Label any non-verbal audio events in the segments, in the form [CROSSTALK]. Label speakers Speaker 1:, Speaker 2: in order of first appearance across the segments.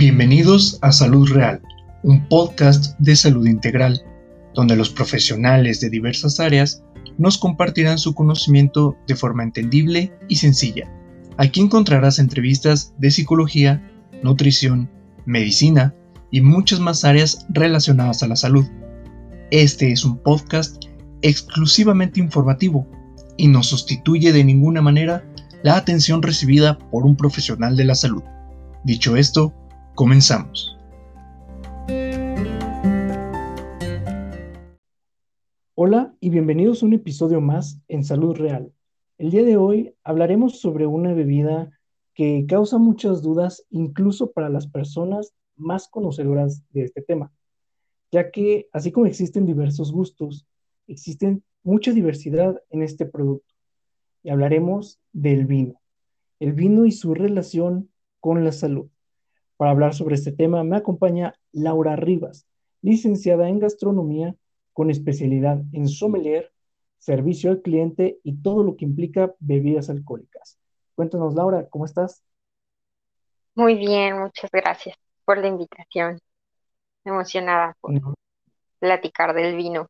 Speaker 1: Bienvenidos a Salud Real, un podcast de salud integral, donde los profesionales de diversas áreas nos compartirán su conocimiento de forma entendible y sencilla. Aquí encontrarás entrevistas de psicología, nutrición, medicina y muchas más áreas relacionadas a la salud. Este es un podcast exclusivamente informativo y no sustituye de ninguna manera la atención recibida por un profesional de la salud. Dicho esto, comenzamos. Hola y bienvenidos a un episodio más en Salud Real. El día de hoy hablaremos sobre una bebida que causa muchas dudas incluso para las personas más conocedoras de este tema, ya que así como existen diversos gustos, existen mucha diversidad en este producto. Y hablaremos del vino, el vino y su relación con la salud. Para hablar sobre este tema me acompaña Laura Rivas, licenciada en gastronomía con especialidad en sommelier, servicio al cliente y todo lo que implica bebidas alcohólicas. Cuéntanos, Laura, ¿cómo estás?
Speaker 2: Muy bien, muchas gracias por la invitación. Emocionada por platicar del vino.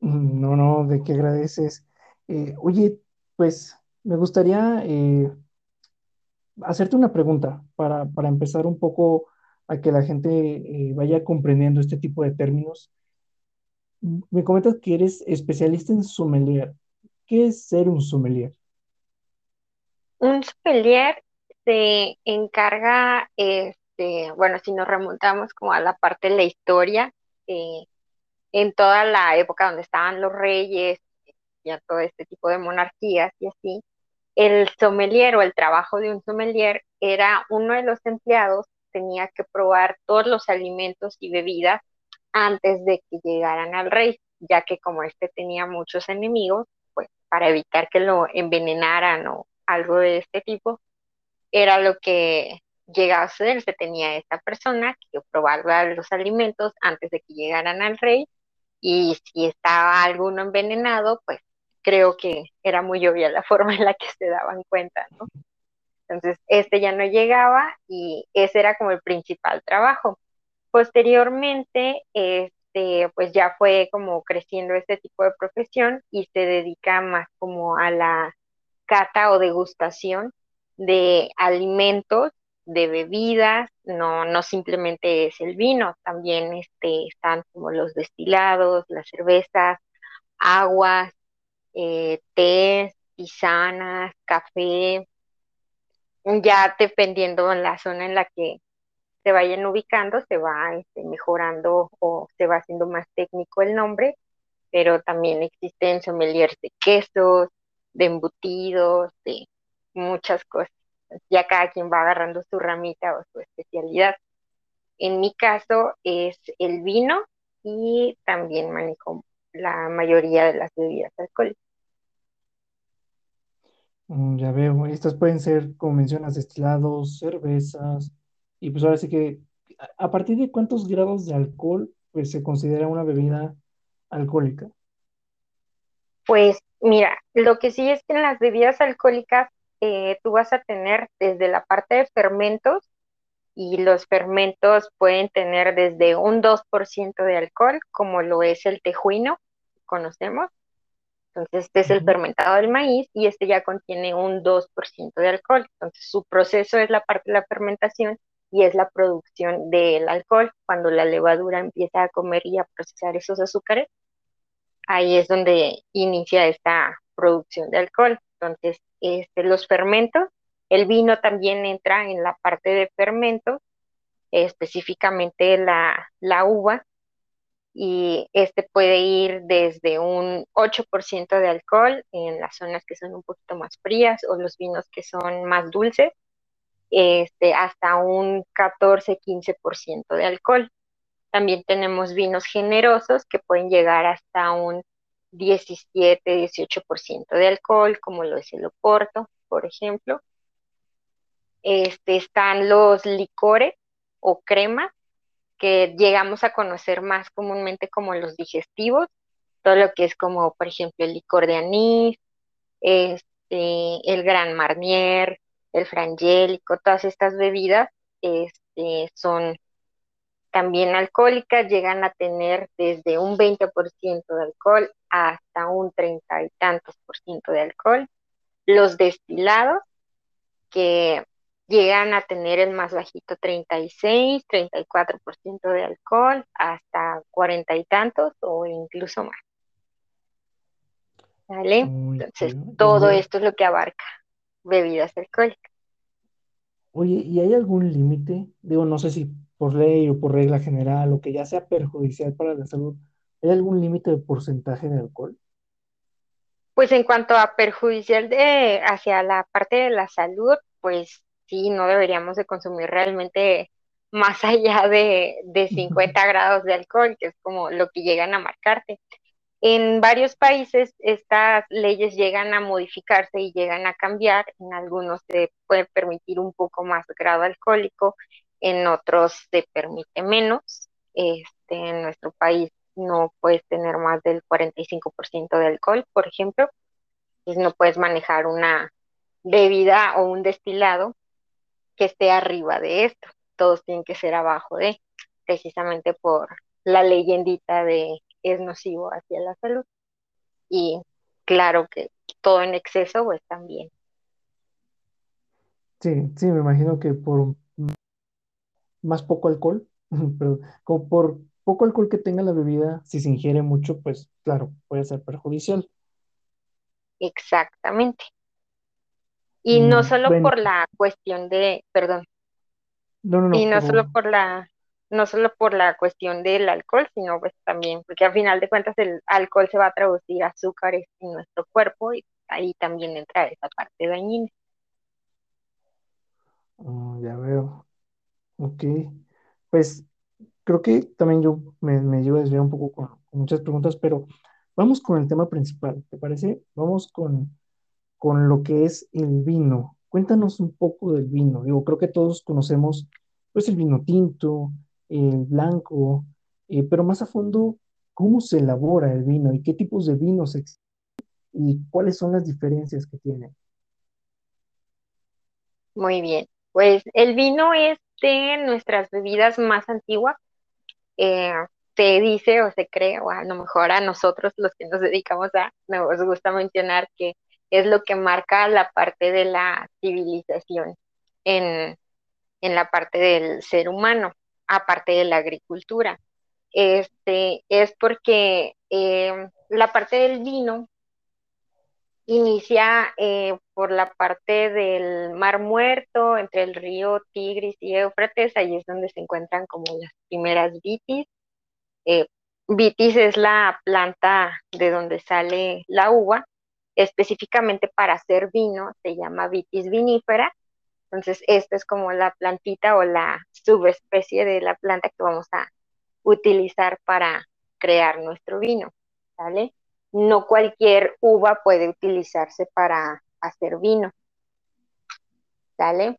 Speaker 1: No, no, de qué agradeces. Eh, oye, pues me gustaría eh, hacerte una pregunta para, empezar un poco a que la gente eh, vaya comprendiendo este tipo de términos. Me comentas que eres especialista en sommelier. ¿Qué es ser un sommelier?
Speaker 2: Un sommelier se encarga, este, bueno, si nos remontamos como a la parte de la historia, eh, en toda la época donde estaban los reyes y a todo este tipo de monarquías y así, el sommelier o el trabajo de un sommelier era uno de los empleados tenía que probar todos los alimentos y bebidas antes de que llegaran al rey, ya que como este tenía muchos enemigos, pues para evitar que lo envenenaran o algo de este tipo, era lo que llegaba a suceder, se tenía esta persona que probaba los alimentos antes de que llegaran al rey y si estaba alguno envenenado, pues creo que era muy obvia la [LAUGHS] forma en la que se daban cuenta, ¿no? Entonces, este ya no llegaba y ese era como el principal trabajo. Posteriormente, este, pues ya fue como creciendo este tipo de profesión y se dedica más como a la cata o degustación de alimentos, de bebidas, no, no simplemente es el vino, también este, están como los destilados, las cervezas, aguas, eh, té, tisanas, café, ya dependiendo en la zona en la que se vayan ubicando, se va este, mejorando o se va haciendo más técnico el nombre, pero también existen sommeliers de quesos, de embutidos, de muchas cosas. Ya cada quien va agarrando su ramita o su especialidad. En mi caso es el vino y también manejo la mayoría de las bebidas alcohólicas.
Speaker 1: Mm, ya veo, estas pueden ser, como mencionas, destilados, cervezas, y pues ahora sí que, ¿a partir de cuántos grados de alcohol pues se considera una bebida alcohólica?
Speaker 2: Pues mira, lo que sí es que en las bebidas alcohólicas eh, tú vas a tener desde la parte de fermentos, y los fermentos pueden tener desde un 2% de alcohol, como lo es el tejuino, conocemos, entonces, este es el fermentado del maíz y este ya contiene un 2% de alcohol. Entonces, su proceso es la parte de la fermentación y es la producción del alcohol. Cuando la levadura empieza a comer y a procesar esos azúcares, ahí es donde inicia esta producción de alcohol. Entonces, este, los fermentos, el vino también entra en la parte de fermentos, específicamente la, la uva, y este puede ir desde un 8% de alcohol en las zonas que son un poquito más frías o los vinos que son más dulces, este, hasta un 14-15% de alcohol. También tenemos vinos generosos que pueden llegar hasta un 17-18% de alcohol, como lo es el Oporto, por ejemplo. Este, están los licores o cremas, que llegamos a conocer más comúnmente como los digestivos, todo lo que es como, por ejemplo, el licor de anís, este, el Gran Marnier, el frangélico, todas estas bebidas este, son también alcohólicas, llegan a tener desde un 20% de alcohol hasta un 30 y tantos por ciento de alcohol. Los destilados, que llegan a tener el más bajito 36, 34% de alcohol, hasta 40 y tantos o incluso más. ¿Vale? Entonces, todo esto es lo que abarca bebidas alcohólicas.
Speaker 1: Oye, ¿y hay algún límite? Digo, no sé si por ley o por regla general o que ya sea perjudicial para la salud, ¿hay algún límite de porcentaje de alcohol?
Speaker 2: Pues en cuanto a perjudicial de hacia la parte de la salud, pues sí, no deberíamos de consumir realmente más allá de, de 50 grados de alcohol, que es como lo que llegan a marcarte. En varios países estas leyes llegan a modificarse y llegan a cambiar. En algunos se puede permitir un poco más grado alcohólico, en otros se permite menos. Este, en nuestro país no puedes tener más del 45% de alcohol, por ejemplo. Entonces no puedes manejar una bebida o un destilado que esté arriba de esto. Todos tienen que ser abajo de, precisamente por la leyendita de es nocivo hacia la salud. Y claro que todo en exceso, pues también.
Speaker 1: Sí, sí, me imagino que por más poco alcohol, [LAUGHS] pero como por poco alcohol que tenga la bebida, si se ingiere mucho, pues claro, puede ser perjudicial.
Speaker 2: Exactamente. Y no mm, solo por la cuestión de, perdón, no, no, no, y no solo por la no solo por la cuestión del alcohol, sino pues también, porque al final de cuentas el alcohol se va a traducir a azúcares en nuestro cuerpo y ahí también entra esa parte dañina.
Speaker 1: Oh, ya veo. Ok. Pues creo que también yo me, me llevo a desviar un poco con, con, muchas preguntas, pero vamos con el tema principal, ¿te parece? Vamos con, con lo que es el vino. Cuéntanos un poco del vino. Digo, creo que todos conocemos pues el vino tinto, el blanco, eh, pero más a fondo, ¿cómo se elabora el vino y qué tipos de vinos existen y cuáles son las diferencias que tienen?
Speaker 2: Muy bien, pues el vino es de nuestras bebidas más antiguas. Eh, se dice o se cree, o a lo mejor a nosotros los que nos dedicamos a, nos gusta mencionar que es lo que marca la parte de la civilización en, en la parte del ser humano aparte de la agricultura. Este, es porque eh, la parte del vino inicia eh, por la parte del Mar Muerto, entre el río Tigris y Éufrates, ahí es donde se encuentran como las primeras vitis. Eh, vitis es la planta de donde sale la uva, específicamente para hacer vino, se llama vitis vinífera, entonces, esta es como la plantita o la subespecie de la planta que vamos a utilizar para crear nuestro vino. No cualquier uva puede utilizarse para hacer vino, ¿vale?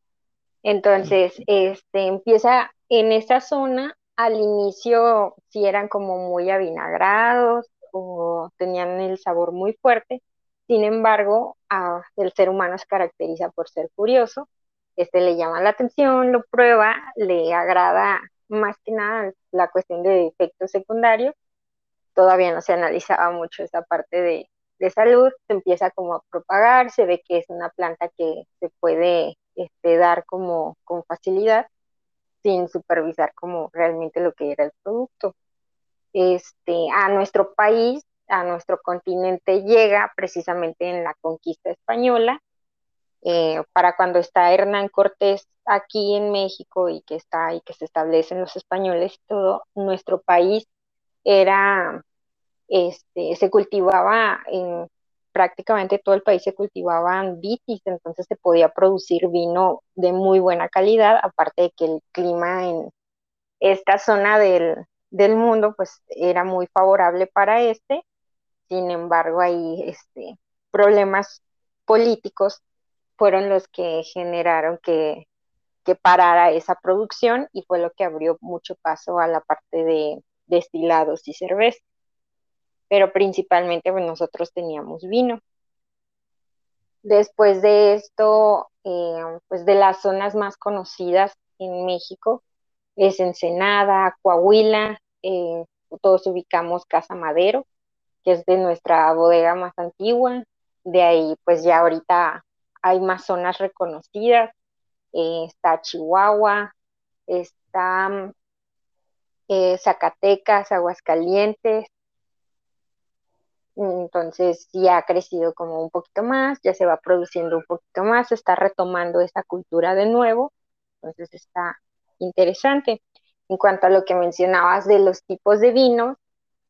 Speaker 2: Entonces, este empieza en esa zona, al inicio si eran como muy avinagrados o tenían el sabor muy fuerte, sin embargo, el ser humano se caracteriza por ser curioso este le llama la atención, lo prueba, le agrada más que nada la cuestión de efectos secundarios. Todavía no se analizaba mucho esa parte de, salud, se empieza como a propagar, se ve que es una planta que se puede este, dar como con facilidad sin supervisar como realmente lo que era el producto. Este, a nuestro país, a nuestro continente llega precisamente en la conquista española, eh, para cuando está Hernán Cortés aquí en México y que está y que se establecen los españoles y todo, nuestro país era, este, se cultivaba en prácticamente todo el país se cultivaban vitis, entonces se podía producir vino de muy buena calidad, aparte de que el clima en esta zona del, del mundo pues era muy favorable para este, sin embargo hay este, problemas políticos fueron los que generaron que, parara esa producción y fue lo que abrió mucho paso a la parte de destilados y cerveza. Pero principalmente pues, nosotros teníamos vino. Después de esto, eh, pues de las zonas más conocidas en México es Ensenada, Coahuila, eh, todos ubicamos Casa Madero, que es de nuestra bodega más antigua. De ahí, pues ya ahorita hay más zonas reconocidas. Eh, está Chihuahua, está eh, Zacatecas, Aguascalientes. Entonces ya ha crecido como un poquito más, ya se va produciendo un poquito más, está retomando esa cultura de nuevo. Entonces está interesante. En cuanto a lo que mencionabas de los tipos de vinos,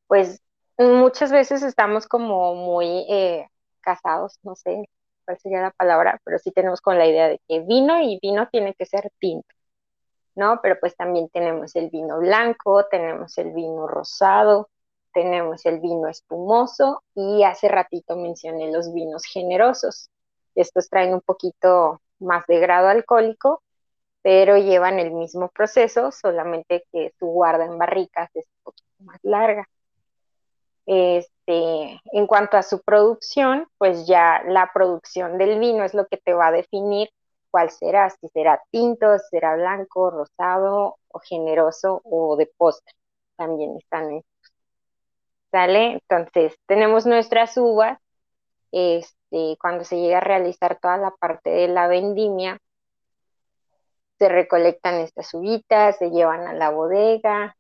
Speaker 2: pues muchas veces estamos como muy eh, casados, no sé cuál sería la palabra, pero sí tenemos con la idea de que vino y vino tiene que ser tinto, ¿no? Pero pues también tenemos el vino blanco, tenemos el vino rosado, tenemos el vino espumoso y hace ratito mencioné los vinos generosos. Estos traen un poquito más de grado alcohólico, pero llevan el mismo proceso, solamente que su guarda en barricas es un poquito más larga. Este, en cuanto a su producción, pues ya la producción del vino es lo que te va a definir cuál será, si será tinto, si será blanco, rosado o generoso o de postre. También están estos. ¿Sale? Entonces, tenemos nuestras uvas. Este, cuando se llega a realizar toda la parte de la vendimia, se recolectan estas uvitas, se llevan a la bodega,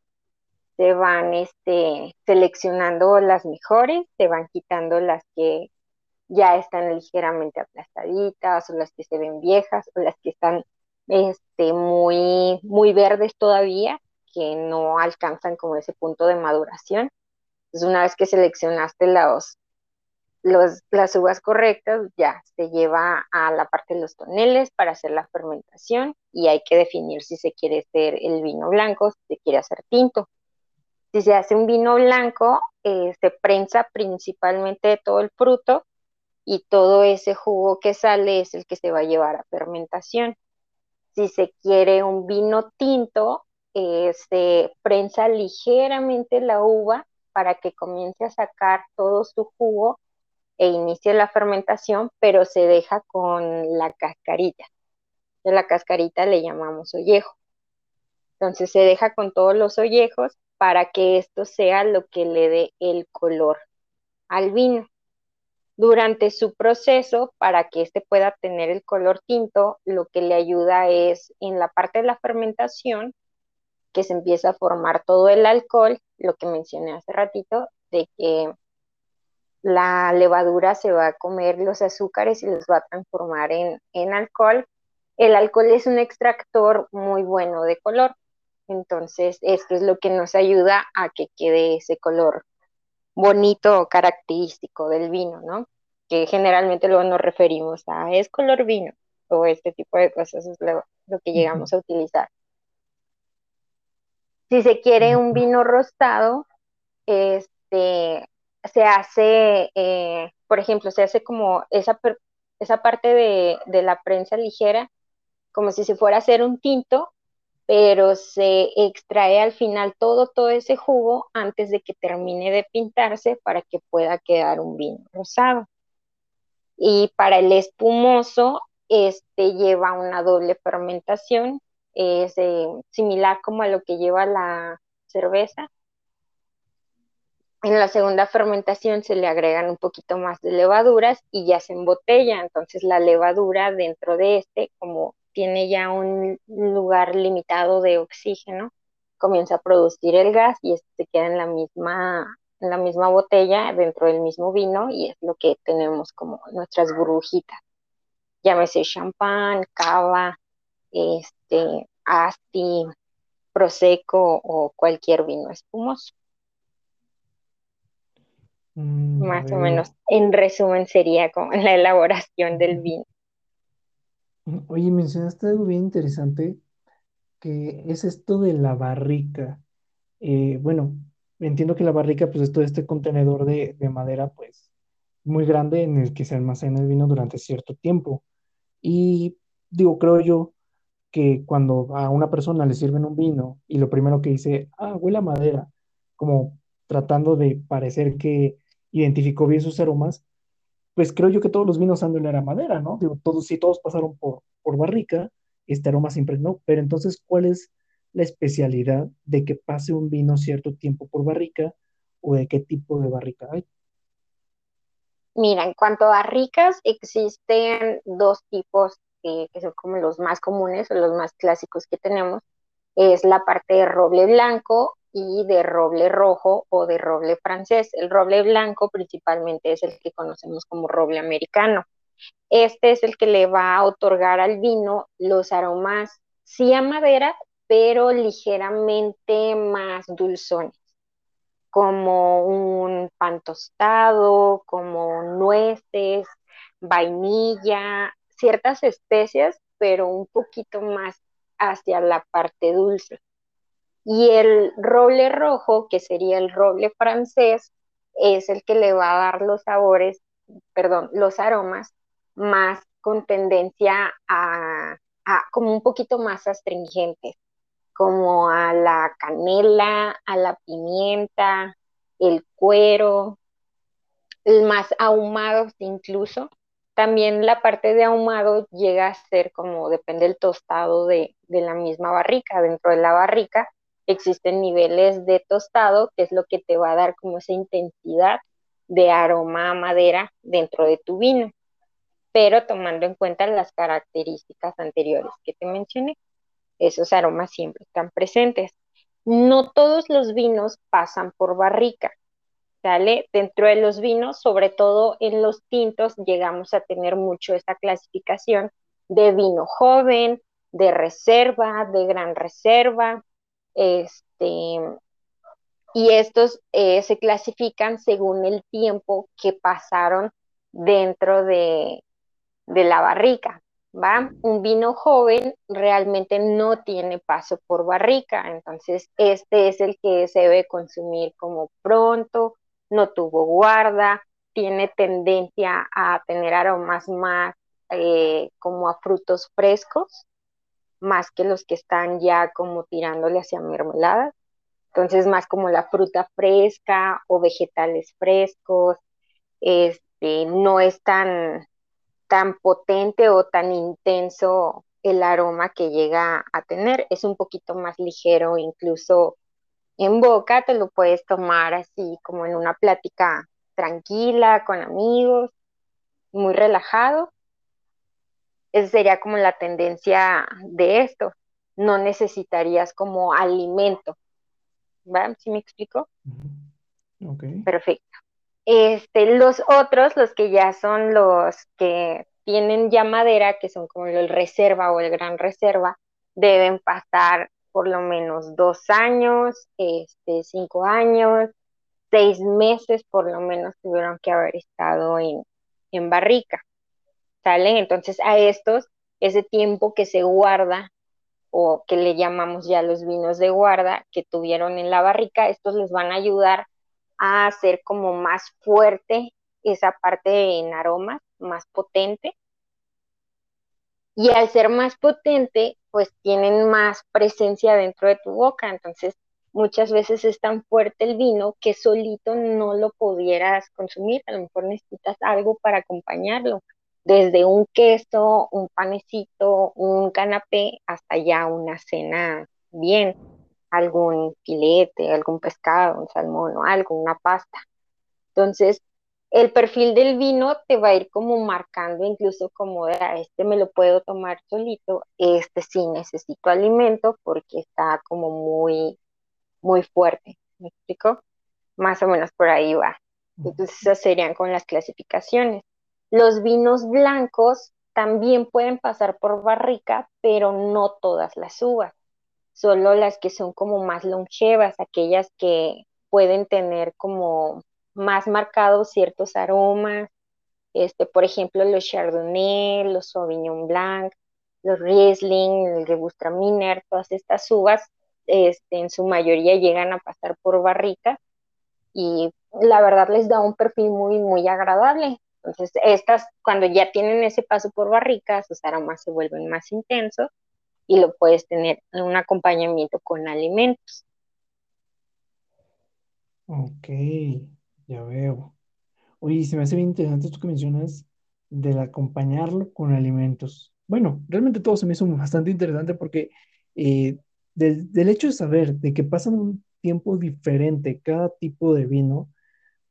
Speaker 2: se van este, seleccionando las mejores, se van quitando las que ya están ligeramente aplastaditas o las que se ven viejas o las que están este, muy, muy verdes todavía, que no alcanzan como ese punto de maduración. Entonces, una vez que seleccionaste los, las uvas correctas, ya se lleva a la parte de los toneles para hacer la fermentación y hay que definir si se quiere hacer el vino blanco, si se quiere hacer tinto. Si se hace un vino blanco, eh, se prensa principalmente todo el fruto y todo ese jugo que sale es el que se va a llevar a fermentación. Si se quiere un vino tinto, eh, se prensa ligeramente la uva para que comience a sacar todo su jugo e inicia la fermentación, pero se deja con la cascarita. De la cascarita le llamamos ollejo. Entonces se deja con todos los ollejos para que esto sea lo que le dé el color al vino. Durante su proceso, para que éste pueda tener el color tinto, lo que le ayuda es en la parte de la fermentación, que se empieza a formar todo el alcohol, lo que mencioné hace ratito, de que la levadura se va a comer los azúcares y los va a transformar en, alcohol. El alcohol es un extractor muy bueno de color, entonces esto es lo que nos ayuda a que quede ese color bonito o característico del vino, ¿no? Que generalmente luego nos referimos a es color vino o este tipo de cosas es lo, lo que llegamos a utilizar. Si se quiere un vino rostado, este, se hace, eh, por ejemplo, se hace como esa, esa parte de, la prensa ligera, como si se fuera a hacer un tinto, pero se extrae al final todo, todo ese jugo antes de que termine de pintarse para que pueda quedar un vino rosado. Y para el espumoso, este lleva una doble fermentación, es eh, similar como a lo que lleva la cerveza, en la segunda fermentación se le agregan un poquito más de levaduras y ya se embotella. Entonces la levadura dentro de este, como tiene ya un lugar limitado de oxígeno, comienza a producir el gas y este se queda en la misma, en la misma botella dentro del mismo vino y es lo que tenemos como nuestras burbujitas. Llámese champán, cava, este, asti, prosecco o cualquier vino espumoso. Mm, Más o menos, en resumen, sería como la elaboración del vino.
Speaker 1: Oye, mencionaste algo bien interesante, que es esto de la barrica. Eh, bueno, entiendo que la barrica, pues es todo este contenedor de, de madera, pues, muy grande en el que se almacena el vino durante cierto tiempo. Y digo, creo yo que cuando a una persona le sirven un vino y lo primero que dice, ah, huele a madera, como tratando de parecer que identificó bien sus aromas, pues creo yo que todos los vinos han de oler a madera, ¿no? Digo, todos, si todos pasaron por, por barrica, este aroma siempre no. Pero entonces, ¿cuál es la especialidad de que pase un vino cierto tiempo por barrica o de qué tipo de barrica hay?
Speaker 2: Mira, en cuanto a barricas, existen dos tipos que son como los más comunes o los más clásicos que tenemos. Es la parte de roble blanco y de roble rojo o de roble francés. El roble blanco principalmente es el que conocemos como roble americano. Este es el que le va a otorgar al vino los aromas, sí a madera, pero ligeramente más dulzones, como un pan tostado, como nueces, vainilla, ciertas especias, pero un poquito más hacia la parte dulce. Y el roble rojo, que sería el roble francés, es el que le va a dar los sabores, perdón, los aromas más con tendencia a, como un poquito más astringentes, como a la canela, a la pimienta, el cuero, más ahumados incluso. También la parte de ahumado llega a ser como, depende del tostado de, de la misma barrica. Dentro de la barrica existen niveles de tostado, que es lo que te va a dar como esa intensidad de aroma a madera dentro de tu vino, pero tomando en cuenta las características anteriores que te mencioné. Esos aromas siempre están presentes. No todos los vinos pasan por barrica, ¿sale? Dentro de los vinos, sobre todo en los tintos, llegamos a tener mucho esta clasificación de vino joven, de reserva, de gran reserva, este, y estos eh, se clasifican según el tiempo que pasaron dentro de, de la barrica. ¿Va? Un vino joven realmente no tiene paso por barrica, entonces este es el que se debe consumir como pronto, no tuvo guarda, tiene tendencia a tener aromas más eh, como a frutos frescos, más que los que están ya como tirándole hacia mermeladas. Entonces, más como la fruta fresca o vegetales frescos, este, no es tan, tan potente o tan intenso el aroma que llega a tener, es un poquito más ligero, incluso en boca te lo puedes tomar así como en una plática tranquila, con amigos, muy relajado esa sería como la tendencia de esto. No necesitarías como alimento. ¿Va? ¿Sí me explico? Perfecto. Este, los otros, los que ya son los que tienen ya madera, que son como el reserva o el gran reserva, deben pasar por lo menos dos años, este, cinco años, seis meses por lo menos tuvieron que haber estado en, en barrica. Entonces a estos, ese tiempo que se guarda o que le llamamos ya los vinos de guarda que tuvieron en la barrica, estos les van a ayudar a hacer como más fuerte esa parte en aromas, más potente. Y al ser más potente, pues tienen más presencia dentro de tu boca. Entonces, muchas veces es tan fuerte el vino que solito no lo pudieras consumir. A lo mejor necesitas algo para acompañarlo desde un queso, un panecito, un canapé, hasta ya una cena bien, algún filete, algún pescado, un salmón o algo, una pasta. Entonces, el perfil del vino te va a ir como marcando incluso como de, ah, este me lo puedo tomar solito, este sí necesito alimento porque está como muy, muy fuerte. ¿Me explico? Más o menos por ahí va. Entonces, esas serían con las clasificaciones. Los vinos blancos también pueden pasar por barrica, pero no todas las uvas, solo las que son como más longevas, aquellas que pueden tener como más marcados ciertos aromas, este, por ejemplo, los Chardonnay, los Sauvignon Blanc, los Riesling, el Gewürztraminer, todas estas uvas, este, en su mayoría llegan a pasar por barrica y la verdad les da un perfil muy, muy agradable. Entonces, estas, cuando ya tienen ese paso por barrica, sus aromas se vuelven más intensos y lo puedes tener en un acompañamiento con alimentos.
Speaker 1: Ok, ya veo. Oye, se me hace bien interesante esto que mencionas del acompañarlo con alimentos. bueno, realmente todo se me hizo bastante interesante porque eh, del, del hecho de saber de que pasan un tiempo diferente cada tipo de vino,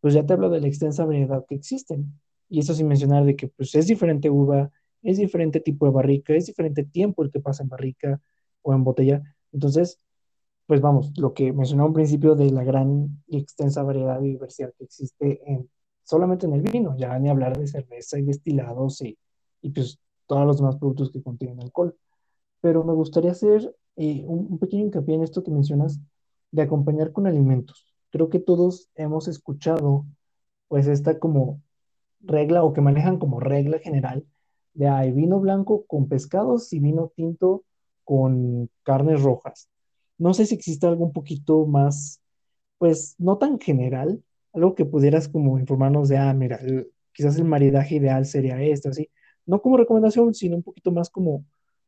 Speaker 1: pues ya te hablo de la extensa variedad que existen. Y eso sin mencionar de que pues es diferente uva, es diferente tipo de barrica, es diferente tiempo el que pasa en barrica o en botella. Entonces, pues vamos, lo que mencionaba un principio de la gran y extensa variedad y diversidad que existe en, solamente en el vino, ya ni hablar de cerveza y destilados y, y pues todos los demás productos que contienen alcohol. Pero me gustaría hacer eh, un, un pequeño hincapié en esto que mencionas de acompañar con alimentos. Creo que todos hemos escuchado pues esta como regla o que manejan como regla general de hay vino blanco con pescados y vino tinto con carnes rojas. No sé si existe algo un poquito más, pues no tan general, algo que pudieras como informarnos de, ah, mira, el- quizás el maridaje ideal sería esto, así. No como recomendación, sino un poquito más como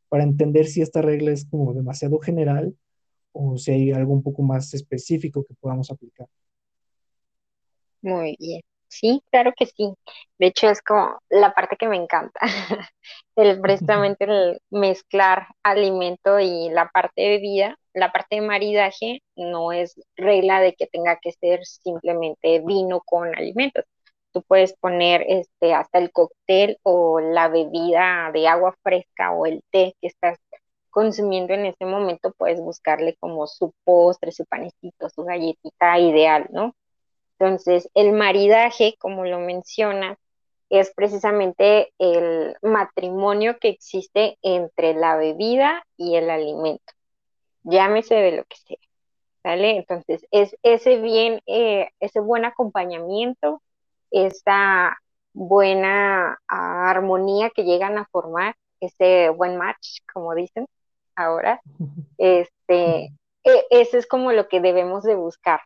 Speaker 1: para entender si esta regla es como demasiado general o si hay algo un poco más específico que podamos aplicar.
Speaker 2: Muy bien. Sí, claro que sí. De hecho, es como la parte que me encanta, [LAUGHS] el [LAUGHS] precisamente el mezclar alimento y la parte de bebida. La parte de maridaje no es regla de que tenga que ser simplemente vino con alimentos. Tú puedes poner este hasta el cóctel o la bebida de agua fresca o el té que estás consumiendo en ese momento, puedes buscarle como su postre, su panecito, su galletita ideal, ¿no? Entonces, el maridaje, como lo mencionas, es precisamente el matrimonio que existe entre la bebida y el alimento. Llámese de lo que sea, ¿vale? Entonces, es ese bien, eh, ese buen acompañamiento, esa buena ah, armonía que llegan a formar, ese buen match, como dicen ahora, este, e- eso es como lo que debemos de buscar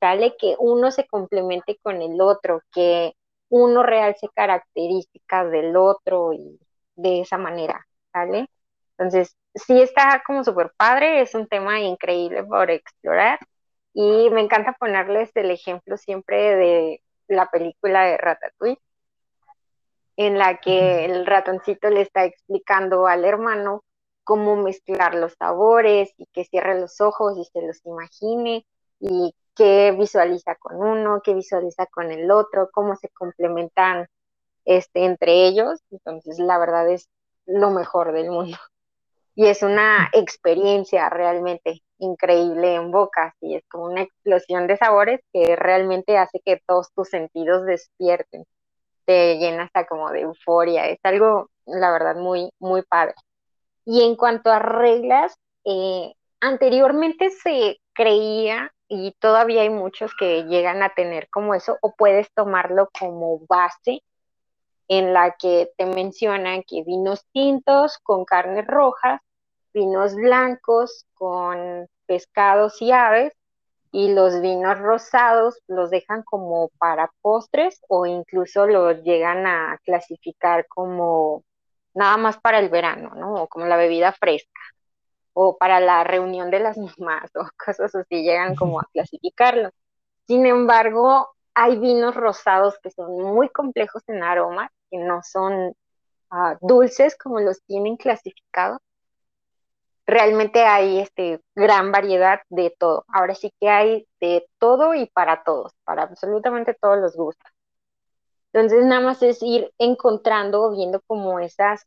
Speaker 2: ¿sale? Que uno se complemente con el otro, que uno realce características del otro y de esa manera, ¿sale? Entonces, sí está como súper padre, es un tema increíble por explorar y me encanta ponerles el ejemplo siempre de la película de Ratatouille, en la que el ratoncito le está explicando al hermano cómo mezclar los sabores y que cierre los ojos y se los imagine y qué visualiza con uno, qué visualiza con el otro, cómo se complementan este, entre ellos. Entonces, la verdad es lo mejor del mundo. [LAUGHS] Y es una experiencia realmente increíble en boca, y es como una explosión de sabores que realmente hace que todos tus sentidos despierten, te llena hasta como de euforia, es algo, la verdad, muy, muy padre. Y en cuanto a reglas, eh, anteriormente se creía, y todavía hay muchos que llegan a tener como eso, o puedes tomarlo como base en la que te mencionan que vinos tintos con carnes rojas, vinos blancos con pescados y aves, y los vinos rosados los dejan como para postres o incluso los llegan a clasificar como nada más para el verano, ¿no? O como la bebida fresca, o para la reunión de las mamás, [LAUGHS] o cosas así, llegan como a clasificarlo. Sin embargo, hay vinos rosados que son muy complejos en aroma, que no son uh, dulces como los tienen clasificados. Realmente hay este, gran variedad de todo. Ahora sí que hay de todo y para todos, para absolutamente todos los gustos. Entonces, nada más es ir encontrando o viendo como esas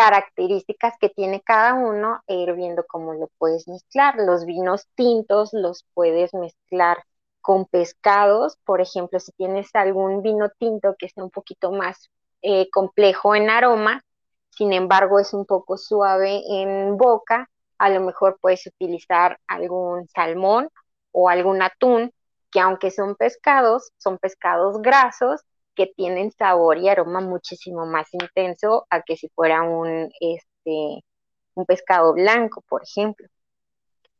Speaker 2: características que tiene cada uno e ir viendo cómo lo puedes mezclar. Los vinos tintos los puedes mezclar con pescados, por ejemplo, si tienes algún vino tinto que sea un poquito más eh, complejo en aroma, sin embargo es un poco suave en boca, a lo mejor puedes utilizar algún salmón o algún atún, que aunque son pescados, son pescados grasos que tienen sabor y aroma muchísimo más intenso a que si fuera un, este, un pescado blanco, por ejemplo.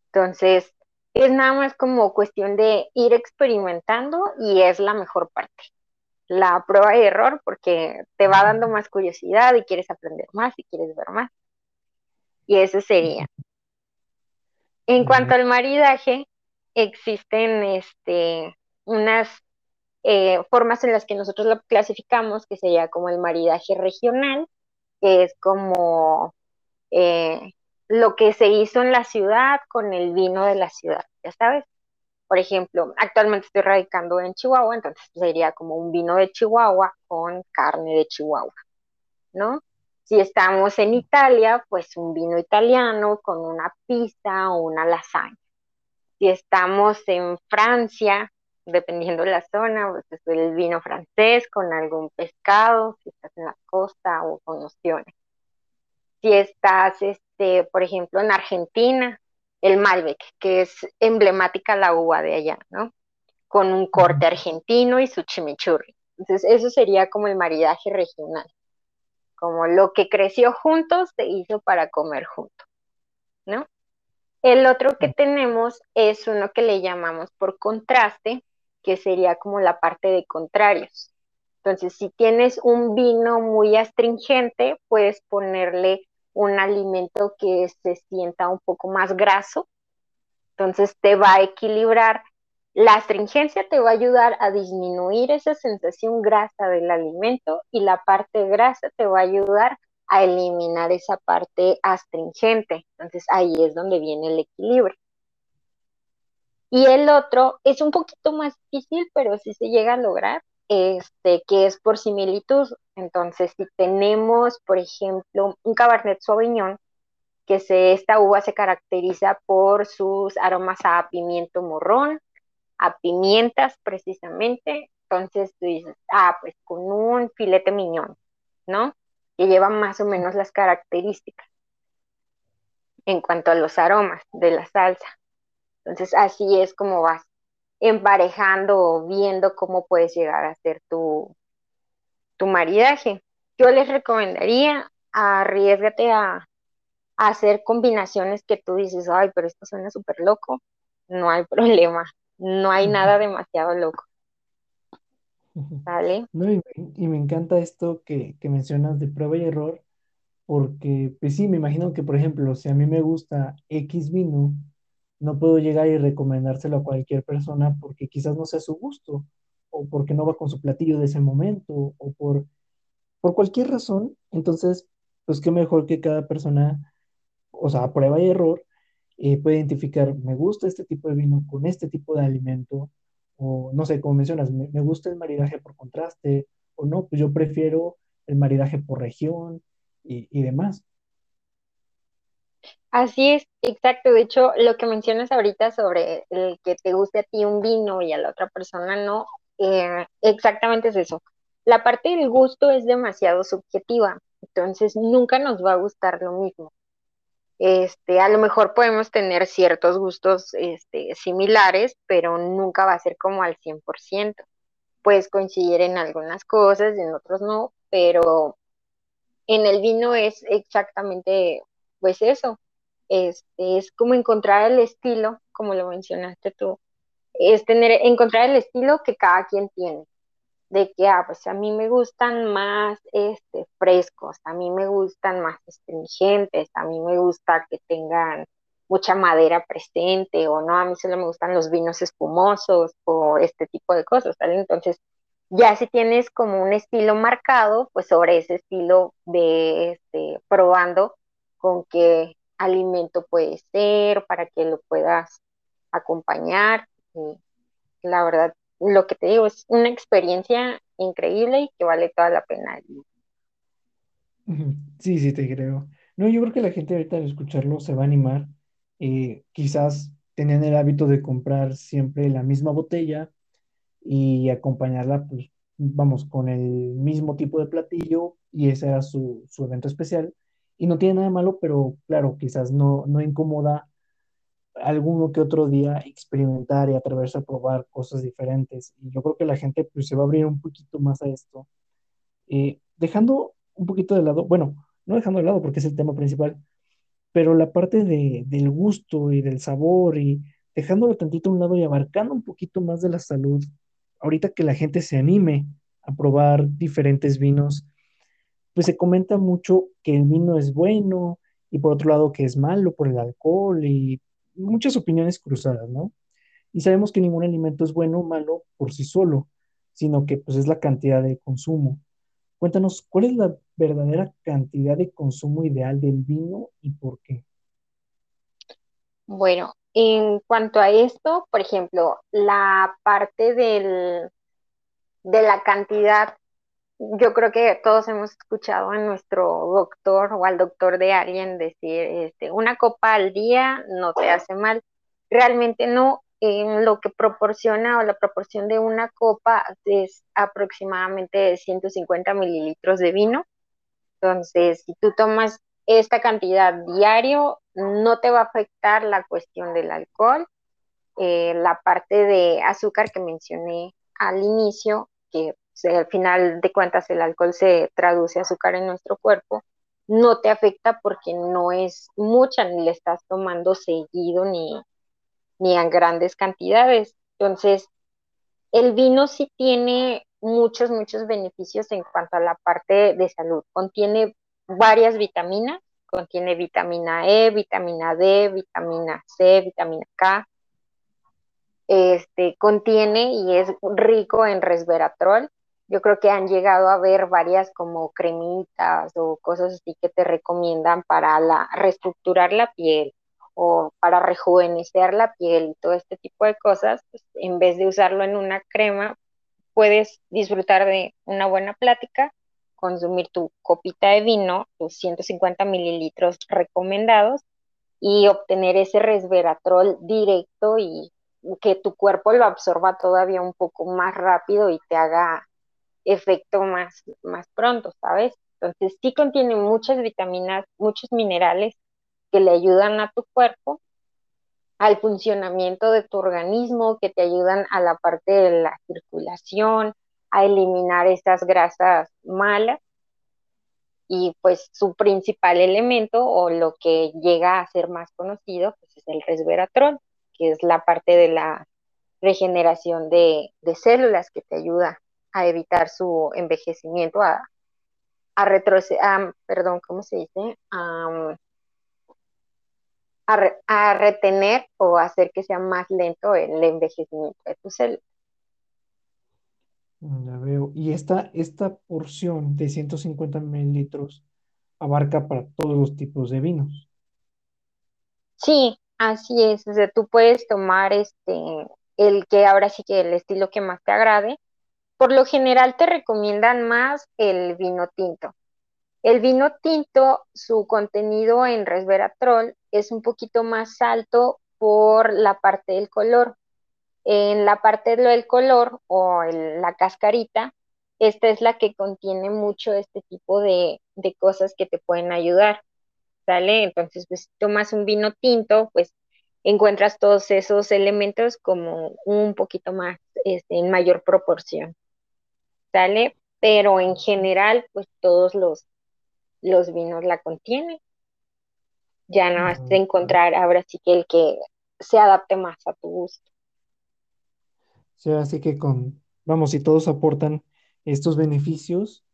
Speaker 2: Entonces, es nada más como cuestión de ir experimentando y es la mejor parte. La prueba y error porque te va dando más curiosidad y quieres aprender más y quieres ver más. Y eso sería. En cuanto al maridaje, existen este, unas eh, formas en las que nosotros lo clasificamos, que sería como el maridaje regional, que es como eh, lo que se hizo en la ciudad con el vino de la ciudad, ya sabes. Por ejemplo, actualmente estoy radicando en Chihuahua, entonces sería como un vino de Chihuahua con carne de Chihuahua, ¿no? Si estamos en Italia, pues un vino italiano con una pizza o una lasaña. Si estamos en Francia, dependiendo de la zona, pues es el vino francés con algún pescado, si estás en la costa o con opciones. Si estás, este, por ejemplo, en Argentina, el Malbec, que es emblemática la uva de allá, ¿no? Con un corte argentino y su chimichurri. Entonces, eso sería como el maridaje regional. Como lo que creció juntos se hizo para comer juntos, ¿no? El otro que tenemos es uno que le llamamos por contraste, que sería como la parte de contrarios. Entonces, si tienes un vino muy astringente, puedes ponerle un alimento que se sienta un poco más graso. Entonces, te va a equilibrar. La astringencia te va a ayudar a disminuir esa sensación grasa del alimento y la parte grasa te va a ayudar a eliminar esa parte astringente. Entonces, ahí es donde viene el equilibrio. Y el otro es un poquito más difícil, pero sí se llega a lograr, este, que es por similitud. Entonces, si tenemos, por ejemplo, un Cabernet Sauvignon, que se, esta uva se caracteriza por sus aromas a pimiento morrón, a pimientas precisamente, entonces tú dices, ah, pues con un filete miñón, ¿no? Que lleva más o menos las características en cuanto a los aromas de la salsa. Entonces, así es como vas emparejando o viendo cómo puedes llegar a hacer tu, tu maridaje. Yo les recomendaría, arriesgate a, hacer combinaciones que tú dices, ay, pero esto suena súper loco. No hay [LAUGHS] problema, no hay nada demasiado loco. ¿Vale?
Speaker 1: y, me encanta esto que, que mencionas de prueba y error, porque pues sí, me imagino que, por ejemplo, si a mí me gusta X vino, no puedo llegar y recomendárselo a cualquier persona porque quizás no sea su gusto, o porque no va con su platillo de ese momento, o por, por cualquier razón. Entonces, pues qué mejor que cada persona, o sea, prueba y error, eh, puede identificar, me gusta este tipo de vino con este tipo de alimento, o no sé, como mencionas, me, gusta el maridaje por contraste, o no, pues yo prefiero el maridaje por región y demás.
Speaker 2: Así es, exacto. De hecho, lo que mencionas ahorita sobre el que te guste a ti un vino y a la otra persona no, eh, exactamente es eso. La parte del gusto es demasiado subjetiva, entonces nunca nos va a gustar lo mismo. Este, a lo mejor podemos tener ciertos gustos este, similares, pero nunca va a ser como al 100%. Puedes coincidir en algunas cosas, en otros no, pero en el vino es exactamente pues eso, este, es como encontrar el estilo, como lo mencionaste tú, es tener, encontrar el estilo que cada quien tiene, de que, ah, pues a mí me gustan más este, frescos, a mí me gustan más astringentes, a mí me gusta que tengan mucha madera presente, o no, a mí solo me gustan los vinos espumosos, o este tipo de cosas, ¿vale? Entonces, ya si tienes como un estilo marcado, pues sobre ese estilo de este, probando con qué alimento puede ser, para que lo puedas acompañar. la verdad, lo que te digo es una experiencia increíble y que vale toda la pena.
Speaker 1: Sí, sí, te creo. No, yo creo que la gente ahorita al escucharlo se va a animar. Eh, quizás tenían el hábito de comprar siempre la misma botella y acompañarla, pues, vamos, con el mismo tipo de platillo y ese era su, su evento especial y no tiene nada malo, pero claro, quizás no, no incomoda alguno que otro día experimentar y atreverse a probar cosas diferentes. Y yo creo que la gente pues, se va a abrir un poquito más a esto. Eh, dejando un poquito de lado, bueno, no dejando de lado porque es el tema principal, pero la parte de, del gusto y del sabor y dejándolo tantito a un lado y abarcando un poquito más de la salud, ahorita que la gente se anime a probar diferentes vinos, pues se comenta mucho que el vino es bueno y por otro lado que es malo por el alcohol y muchas opiniones cruzadas, ¿no? Y sabemos que ningún alimento es bueno o malo por sí solo, sino que pues es la cantidad de consumo. Cuéntanos, ¿cuál es la verdadera cantidad de consumo ideal del vino y por qué?
Speaker 2: Bueno, en cuanto a esto, por ejemplo, la parte del, de la cantidad, yo creo que todos hemos escuchado a nuestro doctor o al doctor de alguien decir, este, una copa al día no te hace mal. Realmente no, en lo que proporciona o la proporción de una copa es aproximadamente 150 mililitros de vino. Entonces, si tú tomas esta cantidad diario, no te va a afectar la cuestión del alcohol. Eh, la parte de azúcar que mencioné al inicio, que al final de cuentas el alcohol se traduce a azúcar en nuestro cuerpo, no te afecta porque no es mucha, ni le estás tomando seguido ni, ni en grandes cantidades. Entonces, el vino sí tiene muchos, muchos beneficios en cuanto a la parte de salud. Contiene varias vitaminas, contiene vitamina E, vitamina D, vitamina C, vitamina K. Este, contiene y es rico en resveratrol. Yo creo que han llegado a ver varias como cremitas o cosas así que te recomiendan para la, reestructurar la piel o para rejuvenecer la piel y todo este tipo de cosas. Pues, en vez de usarlo en una crema, puedes disfrutar de una buena plática consumir tu copita de vino, tus 150 mililitros recomendados y obtener ese resveratrol directo y que tu cuerpo lo absorba todavía un poco más rápido y te haga efecto más, más pronto, ¿sabes? Entonces sí contiene muchas vitaminas, muchos minerales que le ayudan a tu cuerpo, al funcionamiento de tu organismo, que te ayudan a la parte de la circulación, a eliminar esas grasas malas y pues su principal elemento o lo que llega a ser más conocido pues es el resveratrol, que es la parte de la regeneración de, células que te ayuda a evitar su envejecimiento, a, a retroceder, perdón, ¿cómo se dice? a, a, retener o hacer que sea más lento el envejecimiento de tus células.
Speaker 1: Ya veo. Y esta, esta porción de 150 mililitros abarca para todos los tipos de vinos.
Speaker 2: Sí, así es. O sea, tú puedes tomar este, el que ahora sí que el estilo que más te agrade. Por lo general te recomiendan más el vino tinto. El vino tinto, su contenido en resveratrol es un poquito más alto por la parte del color. En la parte del color o la cascarita, esta es la que contiene mucho este tipo de, cosas que te pueden ayudar, ¿sale? Entonces, pues si tomas un vino tinto, pues encuentras todos esos elementos como un poquito más, este, en mayor proporción, ¿sale? Pero en general, pues todos los, los vinos la contienen. Ya no has de encontrar ahora sí que el que se adapte más a tu gusto.
Speaker 1: Sí, así que con, vamos, si todos aportan estos beneficios,